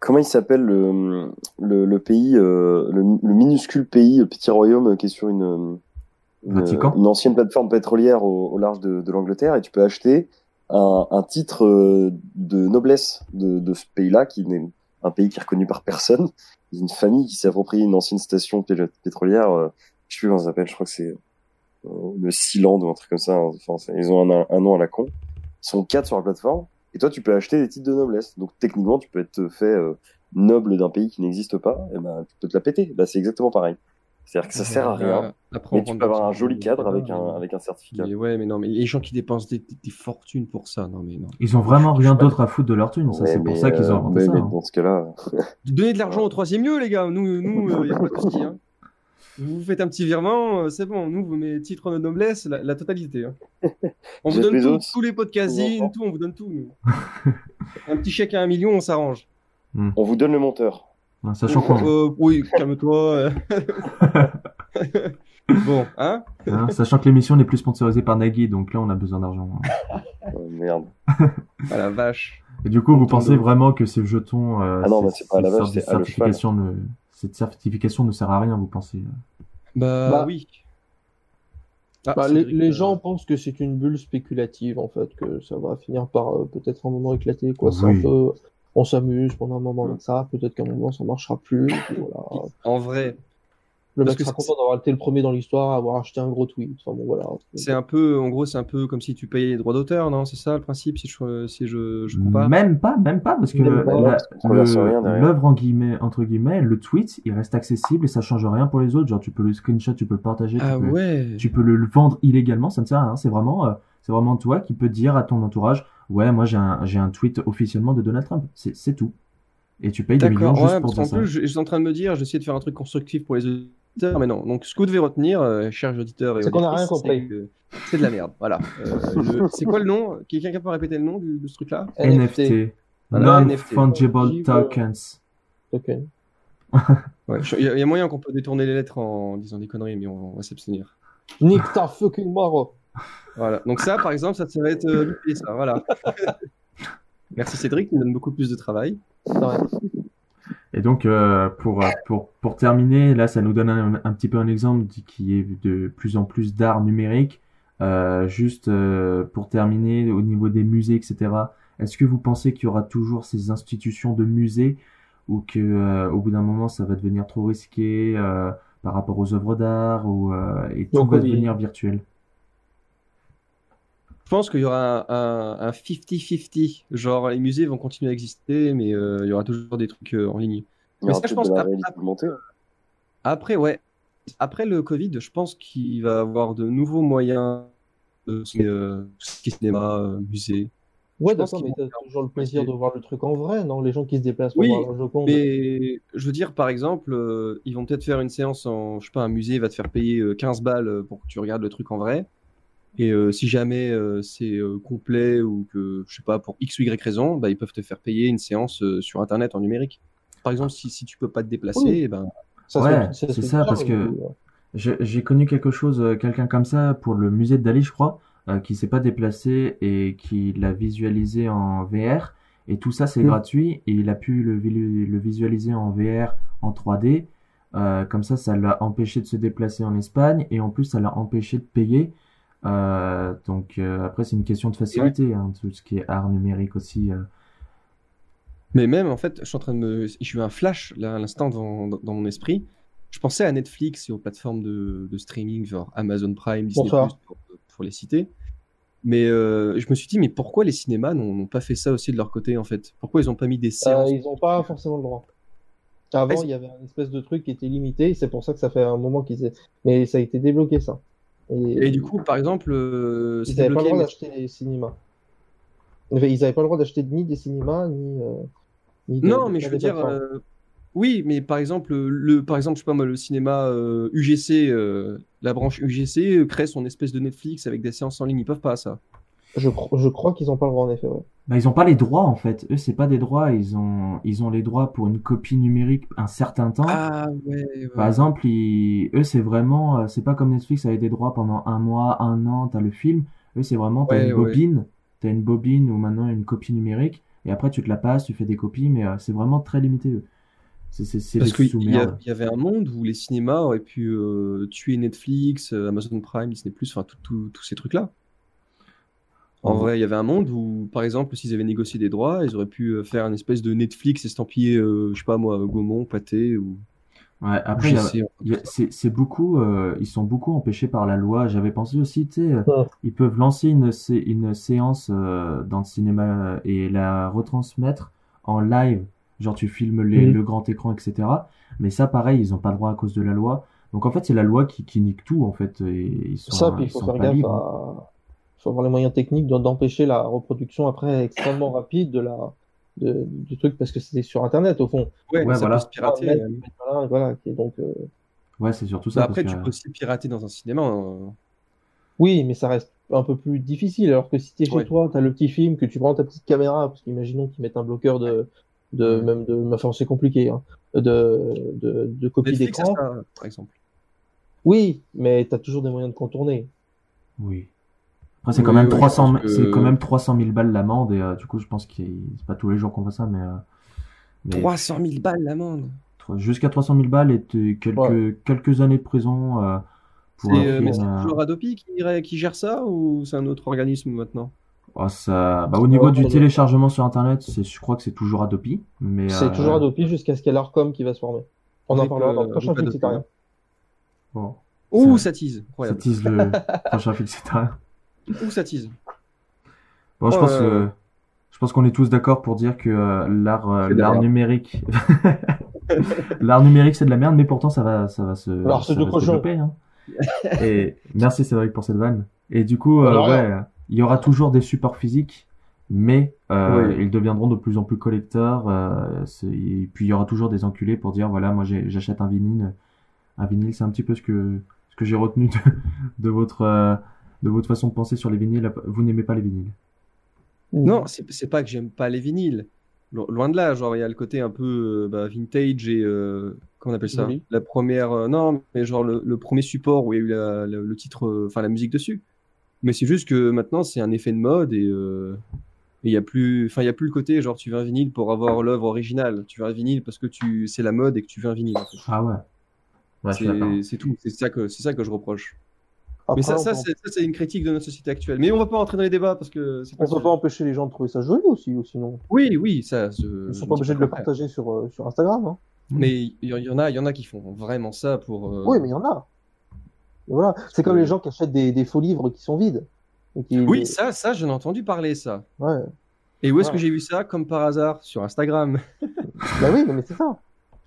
Comment il s'appelle le, le, le pays, euh, le, le minuscule pays, le petit royaume euh, qui est sur une, une, une ancienne plateforme pétrolière au, au large de, de l'Angleterre et tu peux acheter un, un titre euh, de noblesse de, de ce pays-là qui n'est un pays qui est reconnu par personne. Une famille qui s'est appropriée une ancienne station pé- pétrolière. Je sais plus comment ça s'appelle. Je crois que c'est euh, le Sealand ou un truc comme ça. Enfin, c'est- ils ont un, un nom à la con. Ils sont quatre sur la plateforme. Et toi, tu peux acheter des titres de noblesse. Donc, techniquement, tu peux être fait euh, noble d'un pays qui n'existe pas. Et ben, tu peux te la péter. Bah, c'est exactement pareil. C'est-à-dire que ça sert à rien. Euh, après, Mais tu peux avoir un joli cadre avec un, avec un certificat. mais ouais, mais non, mais les gens qui dépensent des, fortunes pour ça, non, mais non. Ils ont vraiment rien d'autre à foutre de leur thune. Ça, c'est pour ça qu'ils ont euh, inventé mais- ça. mais hein. dans ce cas-là, Donnez de l'argent au troisième lieu, les gars. Nous, nous, il n'y a pas de souci. Hein. Vous faites un petit virement, euh, c'est bon. Nous, vous mettez titre de noblesse, la, la totalité. hein. On vous donne tout, tous les podcastines, Bon. tout, on vous donne tout. nous. un petit chèque à un million, on s'arrange. on vous donne le monteur. Sachant qu'on, Euh, oui, calme-toi. bon, hein? Hein, sachant que l'émission n'est plus sponsorisée par Nagui, donc là, on a besoin d'argent. hein. Oh, merde. Ah la vache. Et du coup, vous pensez vraiment que ces jetons, euh, Ah non, ces- bah, c'est pas la vache, c'est à le certification ne, cette certification ne sert à rien, vous pensez euh Bah, Bah, oui. Ah, Bah, les, Cédric, les euh, gens pensent que c'est une bulle spéculative, en fait, que ça va finir par euh, peut-être un moment éclater, quoi. C'est Oui. un peu, on s'amuse pendant un moment avec ça, peut-être qu'à un moment ça marchera plus. voilà. En vrai, Le Parce mec que sera content d'avoir été le premier dans l'histoire, avoir acheté un gros tweet. Enfin bon, voilà. c'est un peu, en gros, c'est un peu comme si tu payais les droits d'auteur, non? C'est ça le principe, si je, si je, je compare Même pas, même pas, parce que l'œuvre en guillemets, entre guillemets, le tweet, il reste accessible et ça change rien pour les autres. Genre, tu peux le screenshot, tu peux le partager, tu Ah peux, ouais tu peux le, vendre illégalement, ça ne sert à rien. C'est vraiment, euh, c'est vraiment toi qui peux dire à ton entourage, ouais, moi j'ai un, j'ai un tweet officiellement de Donald Trump. C'est, c'est tout. Et tu payes des millions D'accord, juste ouais, pour parce ça. plus, je, je suis en train de me dire, j'essaie de faire un truc constructif pour les auditeurs, mais non. Donc, ce que vous devez retenir, euh, chers auditeurs et C'est qu'on a auditrices, rien compris. c'est de la merde, voilà. Euh, le- C'est quoi le nom? Quelqu'un peut répéter le nom du- de ce truc-là? NFT, Voilà, NFT. non-fungible tokens. Token. Ouais, je- Il y, a- il y a moyen qu'on peut détourner les lettres en disant des conneries, mais on, on va s'abstenir. Nick ta fucking maro. Voilà. Donc ça, par exemple, ça, ça va être euh, ça. Voilà. Merci Cédric, il me donne beaucoup plus de travail. Et donc, euh, pour, pour, pour terminer, là, ça nous donne un, un petit peu un exemple qui est de plus en plus d'art numérique. Euh, juste euh, pour terminer, au niveau des musées, etc., est-ce que vous pensez qu'il y aura toujours ces institutions de musées ou que euh, au bout d'un moment, ça va devenir trop risqué euh, par rapport aux œuvres d'art ou, euh, et tout Donc, va oui. devenir virtuel? Pense qu'il y aura un un 50-50. Genre, les musées vont continuer à exister, mais euh, il y aura toujours des trucs euh, en ligne. Il y Mais ça, je pense réalité augmentée. Après, ouais. Après le Covid, je pense qu'il va y avoir de nouveaux moyens de euh, tout ce qui est cinéma, euh, musée. Ouais, Je d'accord, mais t'as toujours le plaisir de voir le truc en vrai, non? Les gens qui se déplacent pour Oui, voir Joconde. Mais je veux dire, par exemple, euh, ils vont peut-être faire une séance en, je sais pas, un musée va te faire payer euh, 15 balles pour que tu regardes le truc en vrai. Et euh, si jamais euh, c'est euh, complet ou que, je sais pas, pour X ou Y raison, bah, ils peuvent te faire payer une séance euh, sur Internet en numérique. Par exemple, si, si tu peux pas te déplacer, Oui. eh ben, Ça Ouais, c'est ça, parce que- J'ai connu quelque chose, quelqu'un comme ça pour le musée de Dali, je crois, euh, qui s'est pas déplacé et qui l'a visualisé en VR. Et tout ça, c'est Mm. gratuit et il a pu le, vi- le visualiser en VR, en 3D. Euh, comme ça, ça l'a empêché de se déplacer en Espagne et en plus, ça l'a empêché de payer. Euh, donc euh, après, c'est une question de facilité, hein, tout ce qui est art numérique aussi. euh. Mais même, en fait, je suis en train de me. J'ai eu un flash là à l'instant dans, dans, dans mon esprit. Je pensais à Netflix et aux plateformes de, de streaming, genre Amazon Prime, Disney Bonsoir. pour, pour les citer. Mais euh, je me suis dit, mais pourquoi les cinémas n'ont pas fait ça aussi de leur côté, en fait? Pourquoi ils n'ont pas mis des Euh, séances? ils n'ont pas forcément le droit. Avant, Est-ce- il y avait un espèce de truc qui était limité, c'est pour ça que ça fait un moment qu'ils. Mais ça a été débloqué, ça. Et, Et du coup, par exemple, euh, ils c'était n'avaient pas le droit mais- d'acheter des cinémas. Ils n'avaient pas le droit d'acheter ni des cinémas, ni... euh, ni Non, mais je veux dire, euh, oui, mais par exemple, le, par exemple, je sais pas moi, le cinéma UGC, euh, la branche UGC crée son espèce de Netflix avec des séances en ligne. Ils peuvent pas ça. Je, cro- je crois qu'ils n'ont pas le droit, en effet, ouais. Bah, ils ont pas les droits en fait. Eux, c'est pas des droits. Ils ont, ils ont les droits pour une copie numérique un certain temps. Ah ouais. ouais. Par exemple, ils- eux, c'est vraiment, euh, c'est pas comme Netflix avec des droits pendant un mois, un an, t'as le film. Eux, c'est vraiment, t'as Ouais, une ouais. bobine, t'as une bobine ou maintenant une copie numérique, et après tu te la passes, tu fais des copies, mais euh, c'est vraiment très limité. eux. C'est, c'est, c'est Parce qu'il y, y avait un monde où les cinémas auraient pu euh, tuer Netflix, euh, Amazon Prime, Disney+, enfin tous ces trucs-là. En vrai, il y avait un monde où, par exemple, s'ils avaient négocié des droits, ils auraient pu euh, faire une espèce de Netflix estampillé, euh, je sais pas moi, Gaumont, Pâté ou Ouais, après, c'est, beaucoup, euh, ils sont beaucoup empêchés par la loi. J'avais pensé aussi, tu sais, euh, Ouais. ils peuvent lancer une, sé- une séance euh, dans le cinéma et la retransmettre en live. Genre, tu filmes les, Mhm. le grand écran, etc. Mais ça, pareil, ils ont pas le droit à cause de la loi. Donc, en fait, c'est la loi qui, qui nique tout, en fait. Et ils sont, Ça, puis il faut faire gaffe à... faut avoir les moyens techniques d'empêcher la reproduction après extrêmement rapide de la... de- du truc, parce que c'était sur Internet, au fond. Ouais, Ouais, ça voilà. peut se pirater. Ah, euh. voilà, donc... euh, Ouais, c'est surtout ça. Bah, après, parce tu que- peux aussi pirater dans un cinéma. hein. Oui, mais ça reste un peu plus difficile, alors que si t'es chez Ouais. toi, t'as le petit film, que tu prends ta petite caméra, parce qu'imaginons qu'ils mettent un bloqueur de... de Ouais. même de... Enfin, c'est compliqué, hein, de, de, de copie d'écran. par exemple. Oui, mais t'as toujours des moyens de contourner. Oui. Après, c'est quand Oui, même oui, je 300, pense que- c'est quand même 300 000 balles l'amende, et euh, du coup, je pense que c'est pas tous les jours qu'on voit ça, mais, euh, mais 300 000 balles l'amende. jusqu'à 300 000 balles et quelques, Ouais. quelques années de prison euh, pour C'est euh, mais c'est euh, toujours Adopi qui, qui gère ça ou c'est un autre organisme maintenant? Oh, ça, bah, au niveau du téléchargement sur Internet, c'est, je crois que c'est toujours Adopi, mais C'est euh, toujours Adopi jusqu'à ce qu'il y ait l'Arcom qui va se former. On en parlera dans euh, le prochain Rip film, Adopi, c'est rien. bon, Ouh, Ça- ça tease. ça tease le prochain film, Ouh, ça tease. Bon, je pense, euh, ouais. je pense qu'on est tous d'accord pour dire que euh, l'art, euh, l'art numérique, l'art numérique, c'est de la merde, mais pourtant ça va, ça va se, Alors, c'est ça de va se développer. Hein. Et merci Cédric pour cette vanne. Et du coup, euh, Alors, ouais, il y aura toujours des supports physiques, mais euh, Oui. ils deviendront de plus en plus collecteurs. euh, et puis il y aura toujours des enculés pour dire voilà, moi j'achète un vinyle. Un vinyle, c'est un petit peu ce que ce que j'ai retenu de, de votre euh, de votre façon de penser sur les vinyles. Vous n'aimez pas les vinyles? Non, c'est pas que j'aime pas les vinyles. Lo- Loin de là, genre il y a le côté un peu euh, bah, vintage et euh, comment on appelle ça? La première, euh, non, mais genre le, le premier support où il y a eu la- la- le titre, euh, enfin la musique dessus. Mais c'est juste que maintenant c'est un effet de mode et euh, il y a plus, enfin, il y a plus le côté genre tu veux un vinyle pour avoir l'œuvre originale. Tu veux un vinyle parce que tu, c'est la mode et que tu veux un vinyle. en fait. Ah ouais. Ouais, c'est tout. C'est ça que, c'est ça que je reproche. Après, mais ça, ça, peut- c'est, une critique de notre société actuelle. Mais on va pas rentrer dans les débats parce que on pas peut pas empêcher les gens de trouver ça joli aussi, ou sinon. Oui, oui, ça. je- Ils je sont pas obligés de le partager sur, euh, sur Instagram. Hein. Mais il y, en a, il y en a qui font vraiment ça pour. euh, Oui, mais il y en a. Et voilà. C'est comme les gens qui achètent des, des faux livres qui sont vides. Et qui- Oui, ça, ça, j'en ai entendu parler ça. Ouais. Et où est-ce Ouais. que j'ai vu ça Comme par hasard, sur Instagram. Bah oui, mais c'est ça.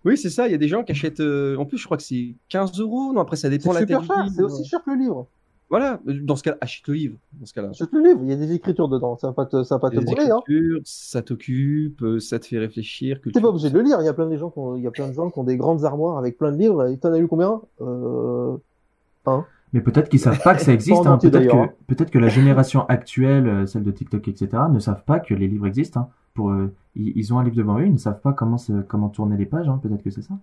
Oui, c'est ça. Il y a des gens qui achètent. euh, En plus, je crois que c'est 15 euros. Non, après, ça C'est dépend la super cher. C'est aussi cher que le livre. Voilà. Dans ce cas, achète le livre. Dans ce cas-là. Achète le livre. Il y a des écritures dedans. Ça va pas te, ça va pas te brûler. Hein. ça t'occupe, euh, ça te fait réfléchir. T'es pas obligé de le lire. Il y a plein de gens qui ont, il y a plein de gens qui ont des grandes armoires avec plein de livres. Et t'en as lu combien euh... Un. Mais peut-être qu'ils savent pas que ça existe. hein. Peut-être que, peut-être que la génération actuelle, euh, celle de TikTok, etc., ne savent pas que les livres existent. hein. Pour, euh, ils, ils ont un livre devant eux, ils ne savent pas comment, tourner les pages. hein. Peut-être que c'est ça.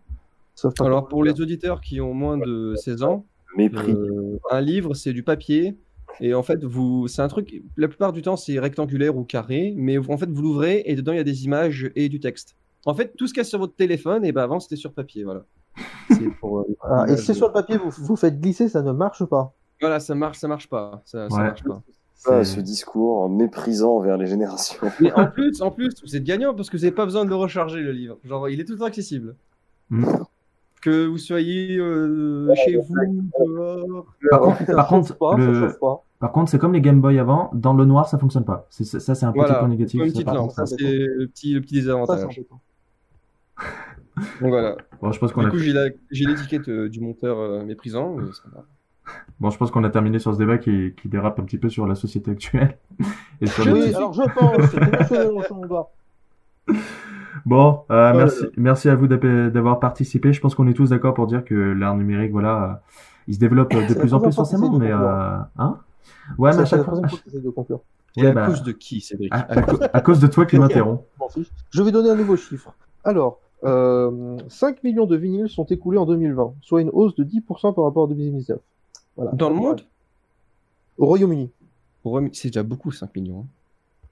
Sauf Alors, pour les auditeurs qui ont moins de 16 ans, Mépris. euh, un livre, c'est du papier. Et en fait, vous, c'est un truc, la plupart du temps, c'est rectangulaire ou carré, mais en fait, vous l'ouvrez et dedans, il y a des images et du texte. En fait, tout ce qu'il y a sur votre téléphone, et ben avant, c'était sur papier, voilà. Pour, euh, Ah, et si c'est de- sur le papier, vous, vous faites glisser, ça ne marche pas. Voilà, ça marche, ça marche pas. Ça, ça Ouais. marche pas. Ça, ce discours méprisant envers les générations. Mais en plus, en plus, vous êtes gagnant parce que vous n'avez pas besoin de le recharger, le livre. Genre, il est tout le temps accessible. Mm. Que vous soyez euh, chez vous, dehors. Par contre, Ça par contre, pas, le- pas. par contre, c'est comme les Game Boy avant. Dans le noir, ça fonctionne pas. C'est- Ça, ça, c'est un petit Voilà, point négatif. une ça, petite par lampe. contre, Ça, ça. c'est le petit, le petit désavantage. Donc voilà. Bon, je pense qu'on Du a, coup, j'ai la- j'ai l'étiquette euh, du monteur euh, méprisant. mais. Bon, je pense qu'on a terminé sur ce débat qui, qui dérape un petit peu sur la société actuelle. Et sur les- Oui, alors je pense. Bon, euh, là merci, merci à vous d'avoir participé. Je pense qu'on est tous d'accord pour dire que l'art numérique, voilà, euh, il se développe de C'est plus en plus forcément, mais de euh, hein? Ouais, mais à chaque fois de conclure. Et Ouais, à bah, cause de qui, Cédric? à, à cau- à cause de toi qui m'interromps. Je vais donner un nouveau chiffre. Alors, euh, 5 millions de vinyles sont écoulés en 2020, soit une hausse de 10% par rapport à 2019. Voilà. Dans le monde Au Royaume-Uni. Au Royaume- C'est déjà beaucoup, 5 millions. hein.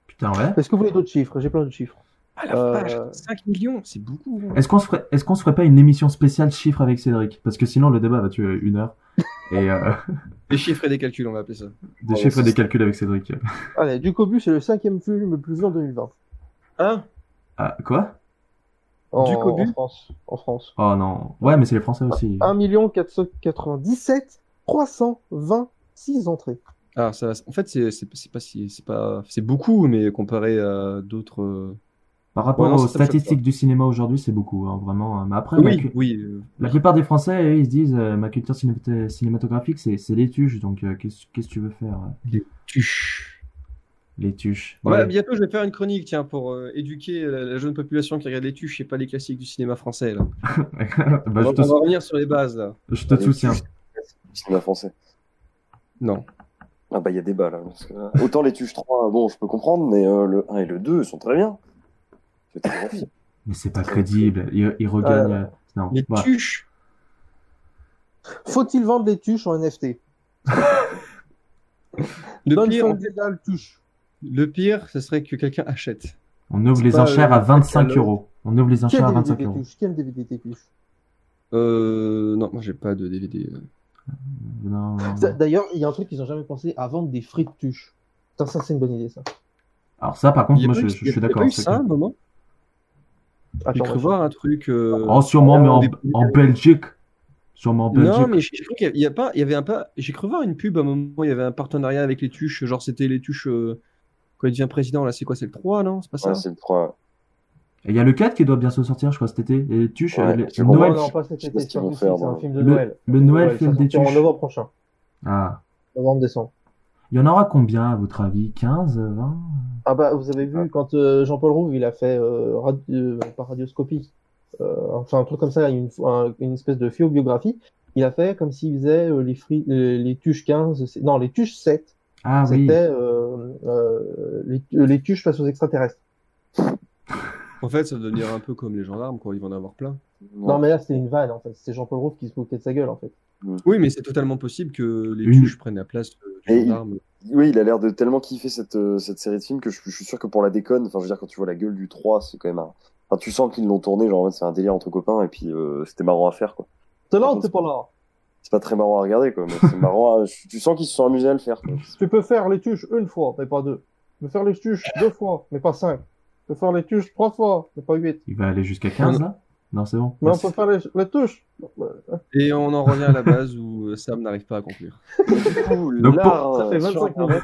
Putain, ouais. Est-ce que vous voulez d'autres chiffres? J'ai plein de chiffres. Ah la Euh, vache, 5 millions, c'est beaucoup. hein. Est-ce qu'on se ferait, est-ce qu'on se ferait pas une émission spéciale chiffres avec Cédric? Parce que sinon le débat va tuer une heure. Et euh, Des chiffres et des calculs, on va appeler ça. des Ouais, chiffres et des calculs avec Cédric. Allez, du Cobu, c'est le cinquième film le plus vu en 2020. Hein? Ah, quoi? En, Du Cobu en France. En France. Oh non. Ouais, mais c'est les Français aussi. 1 497 326 entrées. Ah, ça, en fait, c'est c'est- c'est pas si, c'est pas, c'est beaucoup, mais comparé à d'autres. euh, Par rapport Ouais, non, aux statistiques du cinéma aujourd'hui, c'est beaucoup, hein, vraiment. Mais après, la, Oui, cu- oui. euh, la plupart des Français, ils se disent, euh, ma culture cinémat- cinématographique, c'est les tuches. Donc, euh, qu'est-ce que tu veux faire euh, tuches. Les tuches. Ouais, Ouais. bientôt, je vais faire une chronique, tiens, pour euh, éduquer la, la jeune population qui regarde les tuches et pas les classiques du cinéma français. Là. Bah, on, je va, te, on va revenir sur les bases, là. je te soutiens. Cinéma français. Non. Ah bah il y a là. parce que, euh, autant les Tuches 3, bon je peux comprendre, mais euh, le 1 et le 2 sont très bien. C'est très. Mais c'est pas crédible. Ils, ils regagnent. euh, non, Les voilà. tuches. Faut-il vendre les tuches en NFT Le Donne pire, légal tuche. le pire, ce serait que quelqu'un achète. On ouvre les enchères à 25 catalogue. euros. On ouvre les enchères à DVD 25 des euros. tuches? Quel DVD des tuches? Euh, non, moi j'ai pas de DVD. Non. D'ailleurs, il y a un truc qu'ils ont jamais pensé à vendre des frites tuches. Putain, ça, c'est une bonne idée, ça. Alors ça, par contre, moi, je, eu- je il y a- suis d'accord. ça, que- un moment J'ai cru voir un truc. euh, Oh, sûrement, mais en, des- en Belgique. Sûrement en Belgique. Non, mais j'ai cru qu'il y y a pas, il y avait un pas. J'ai cru voir une pub à un moment. Il y avait un partenariat avec les tuches. Genre, c'était les tuches. euh, Quand il devient président, là, c'est quoi C'est le 3, non? C'est pas ça? Ouais, c'est le 3. Et il y a le 4 qui doit bientôt sortir, je crois, cet été. Et tuches, Ouais, c'est le. Noël. non, pas cet été, c'est un film de Le- Noël. le Noël film des sortira en tuches. novembre prochain. Ah. Novembre-décembre. Il y en aura combien, à votre avis? 15, 20 Ah bah, vous avez vu, quand euh, Jean-Paul Rouve, il a fait, euh, euh, pas radioscopie, euh, enfin un truc comme ça, une, un- une espèce de philobiographie, il a fait comme s'il faisait euh, les, fri- les tuches 15, c'est- non, les tuches 7, Ah oui. c'était euh, euh, les, les tuches face aux extraterrestres. En fait, ça doit devenir un peu comme les gendarmes, quoi. Ils vont en avoir plein. Non, mais là, c'était une vanne, en fait. C'était Jean-Paul Rouve qui se moquait de sa gueule, en fait. Oui, mais c'est totalement possible que les tuches prennent la place du Et il-. Oui, il a l'air de tellement kiffer cette, euh, cette série de films que je, je suis sûr que pour la déconne, enfin, je veux dire, quand tu vois la gueule du 3, c'est quand même un. Enfin, tu sens qu'ils l'ont tourné, genre, en c'est un délire entre copains, et puis euh, c'était marrant à faire, quoi. T'es là ou t'es pas là C'est pas très marrant à regarder, quoi, mais c'est marrant à... Tu sens qu'ils se sont amusés à le faire, quoi. Tu peux faire les tuches une fois, mais pas deux. Tu peux faire les tuches deux fois, mais pas cinq. Peux faire les tuches trois fois, mais pas huit. Il va aller jusqu'à 15 là Non, c'est bon. Mais on Merci. peut faire les, les touches. Et on en revient à la base où euh, Sam n'arrive pas à conclure. Donc, pour- Ça fait euh, sur 25 minutes.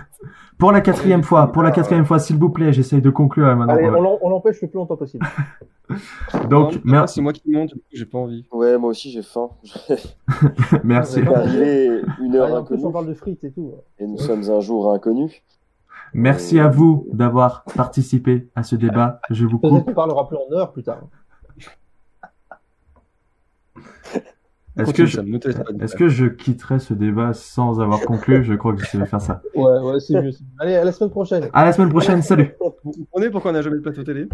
Pour la quatrième fois, pour la quatrième fois, s'il vous plaît, j'essaye de conclure maintenant. Allez, on l'empêche le plus longtemps possible. Donc, Non, mer- C'est moi qui monte, j'ai pas envie. Ouais, moi aussi, j'ai faim. merci. C'est arrivé une heure on parle de frites et tout. et nous sommes un jour inconnus. Merci à vous d'avoir participé à ce débat. Je vous Peut-être coupe. qu'on parlera plus en heure plus tard. Est-ce que, je, que je quitterai ce débat sans avoir conclu? Je crois que j'essaie de faire ça. Ouais, ouais, c'est mieux. c'est mieux. Allez, à la semaine prochaine. À la semaine prochaine. Salut. Vous comprenez pourquoi on n'a jamais de plateau télé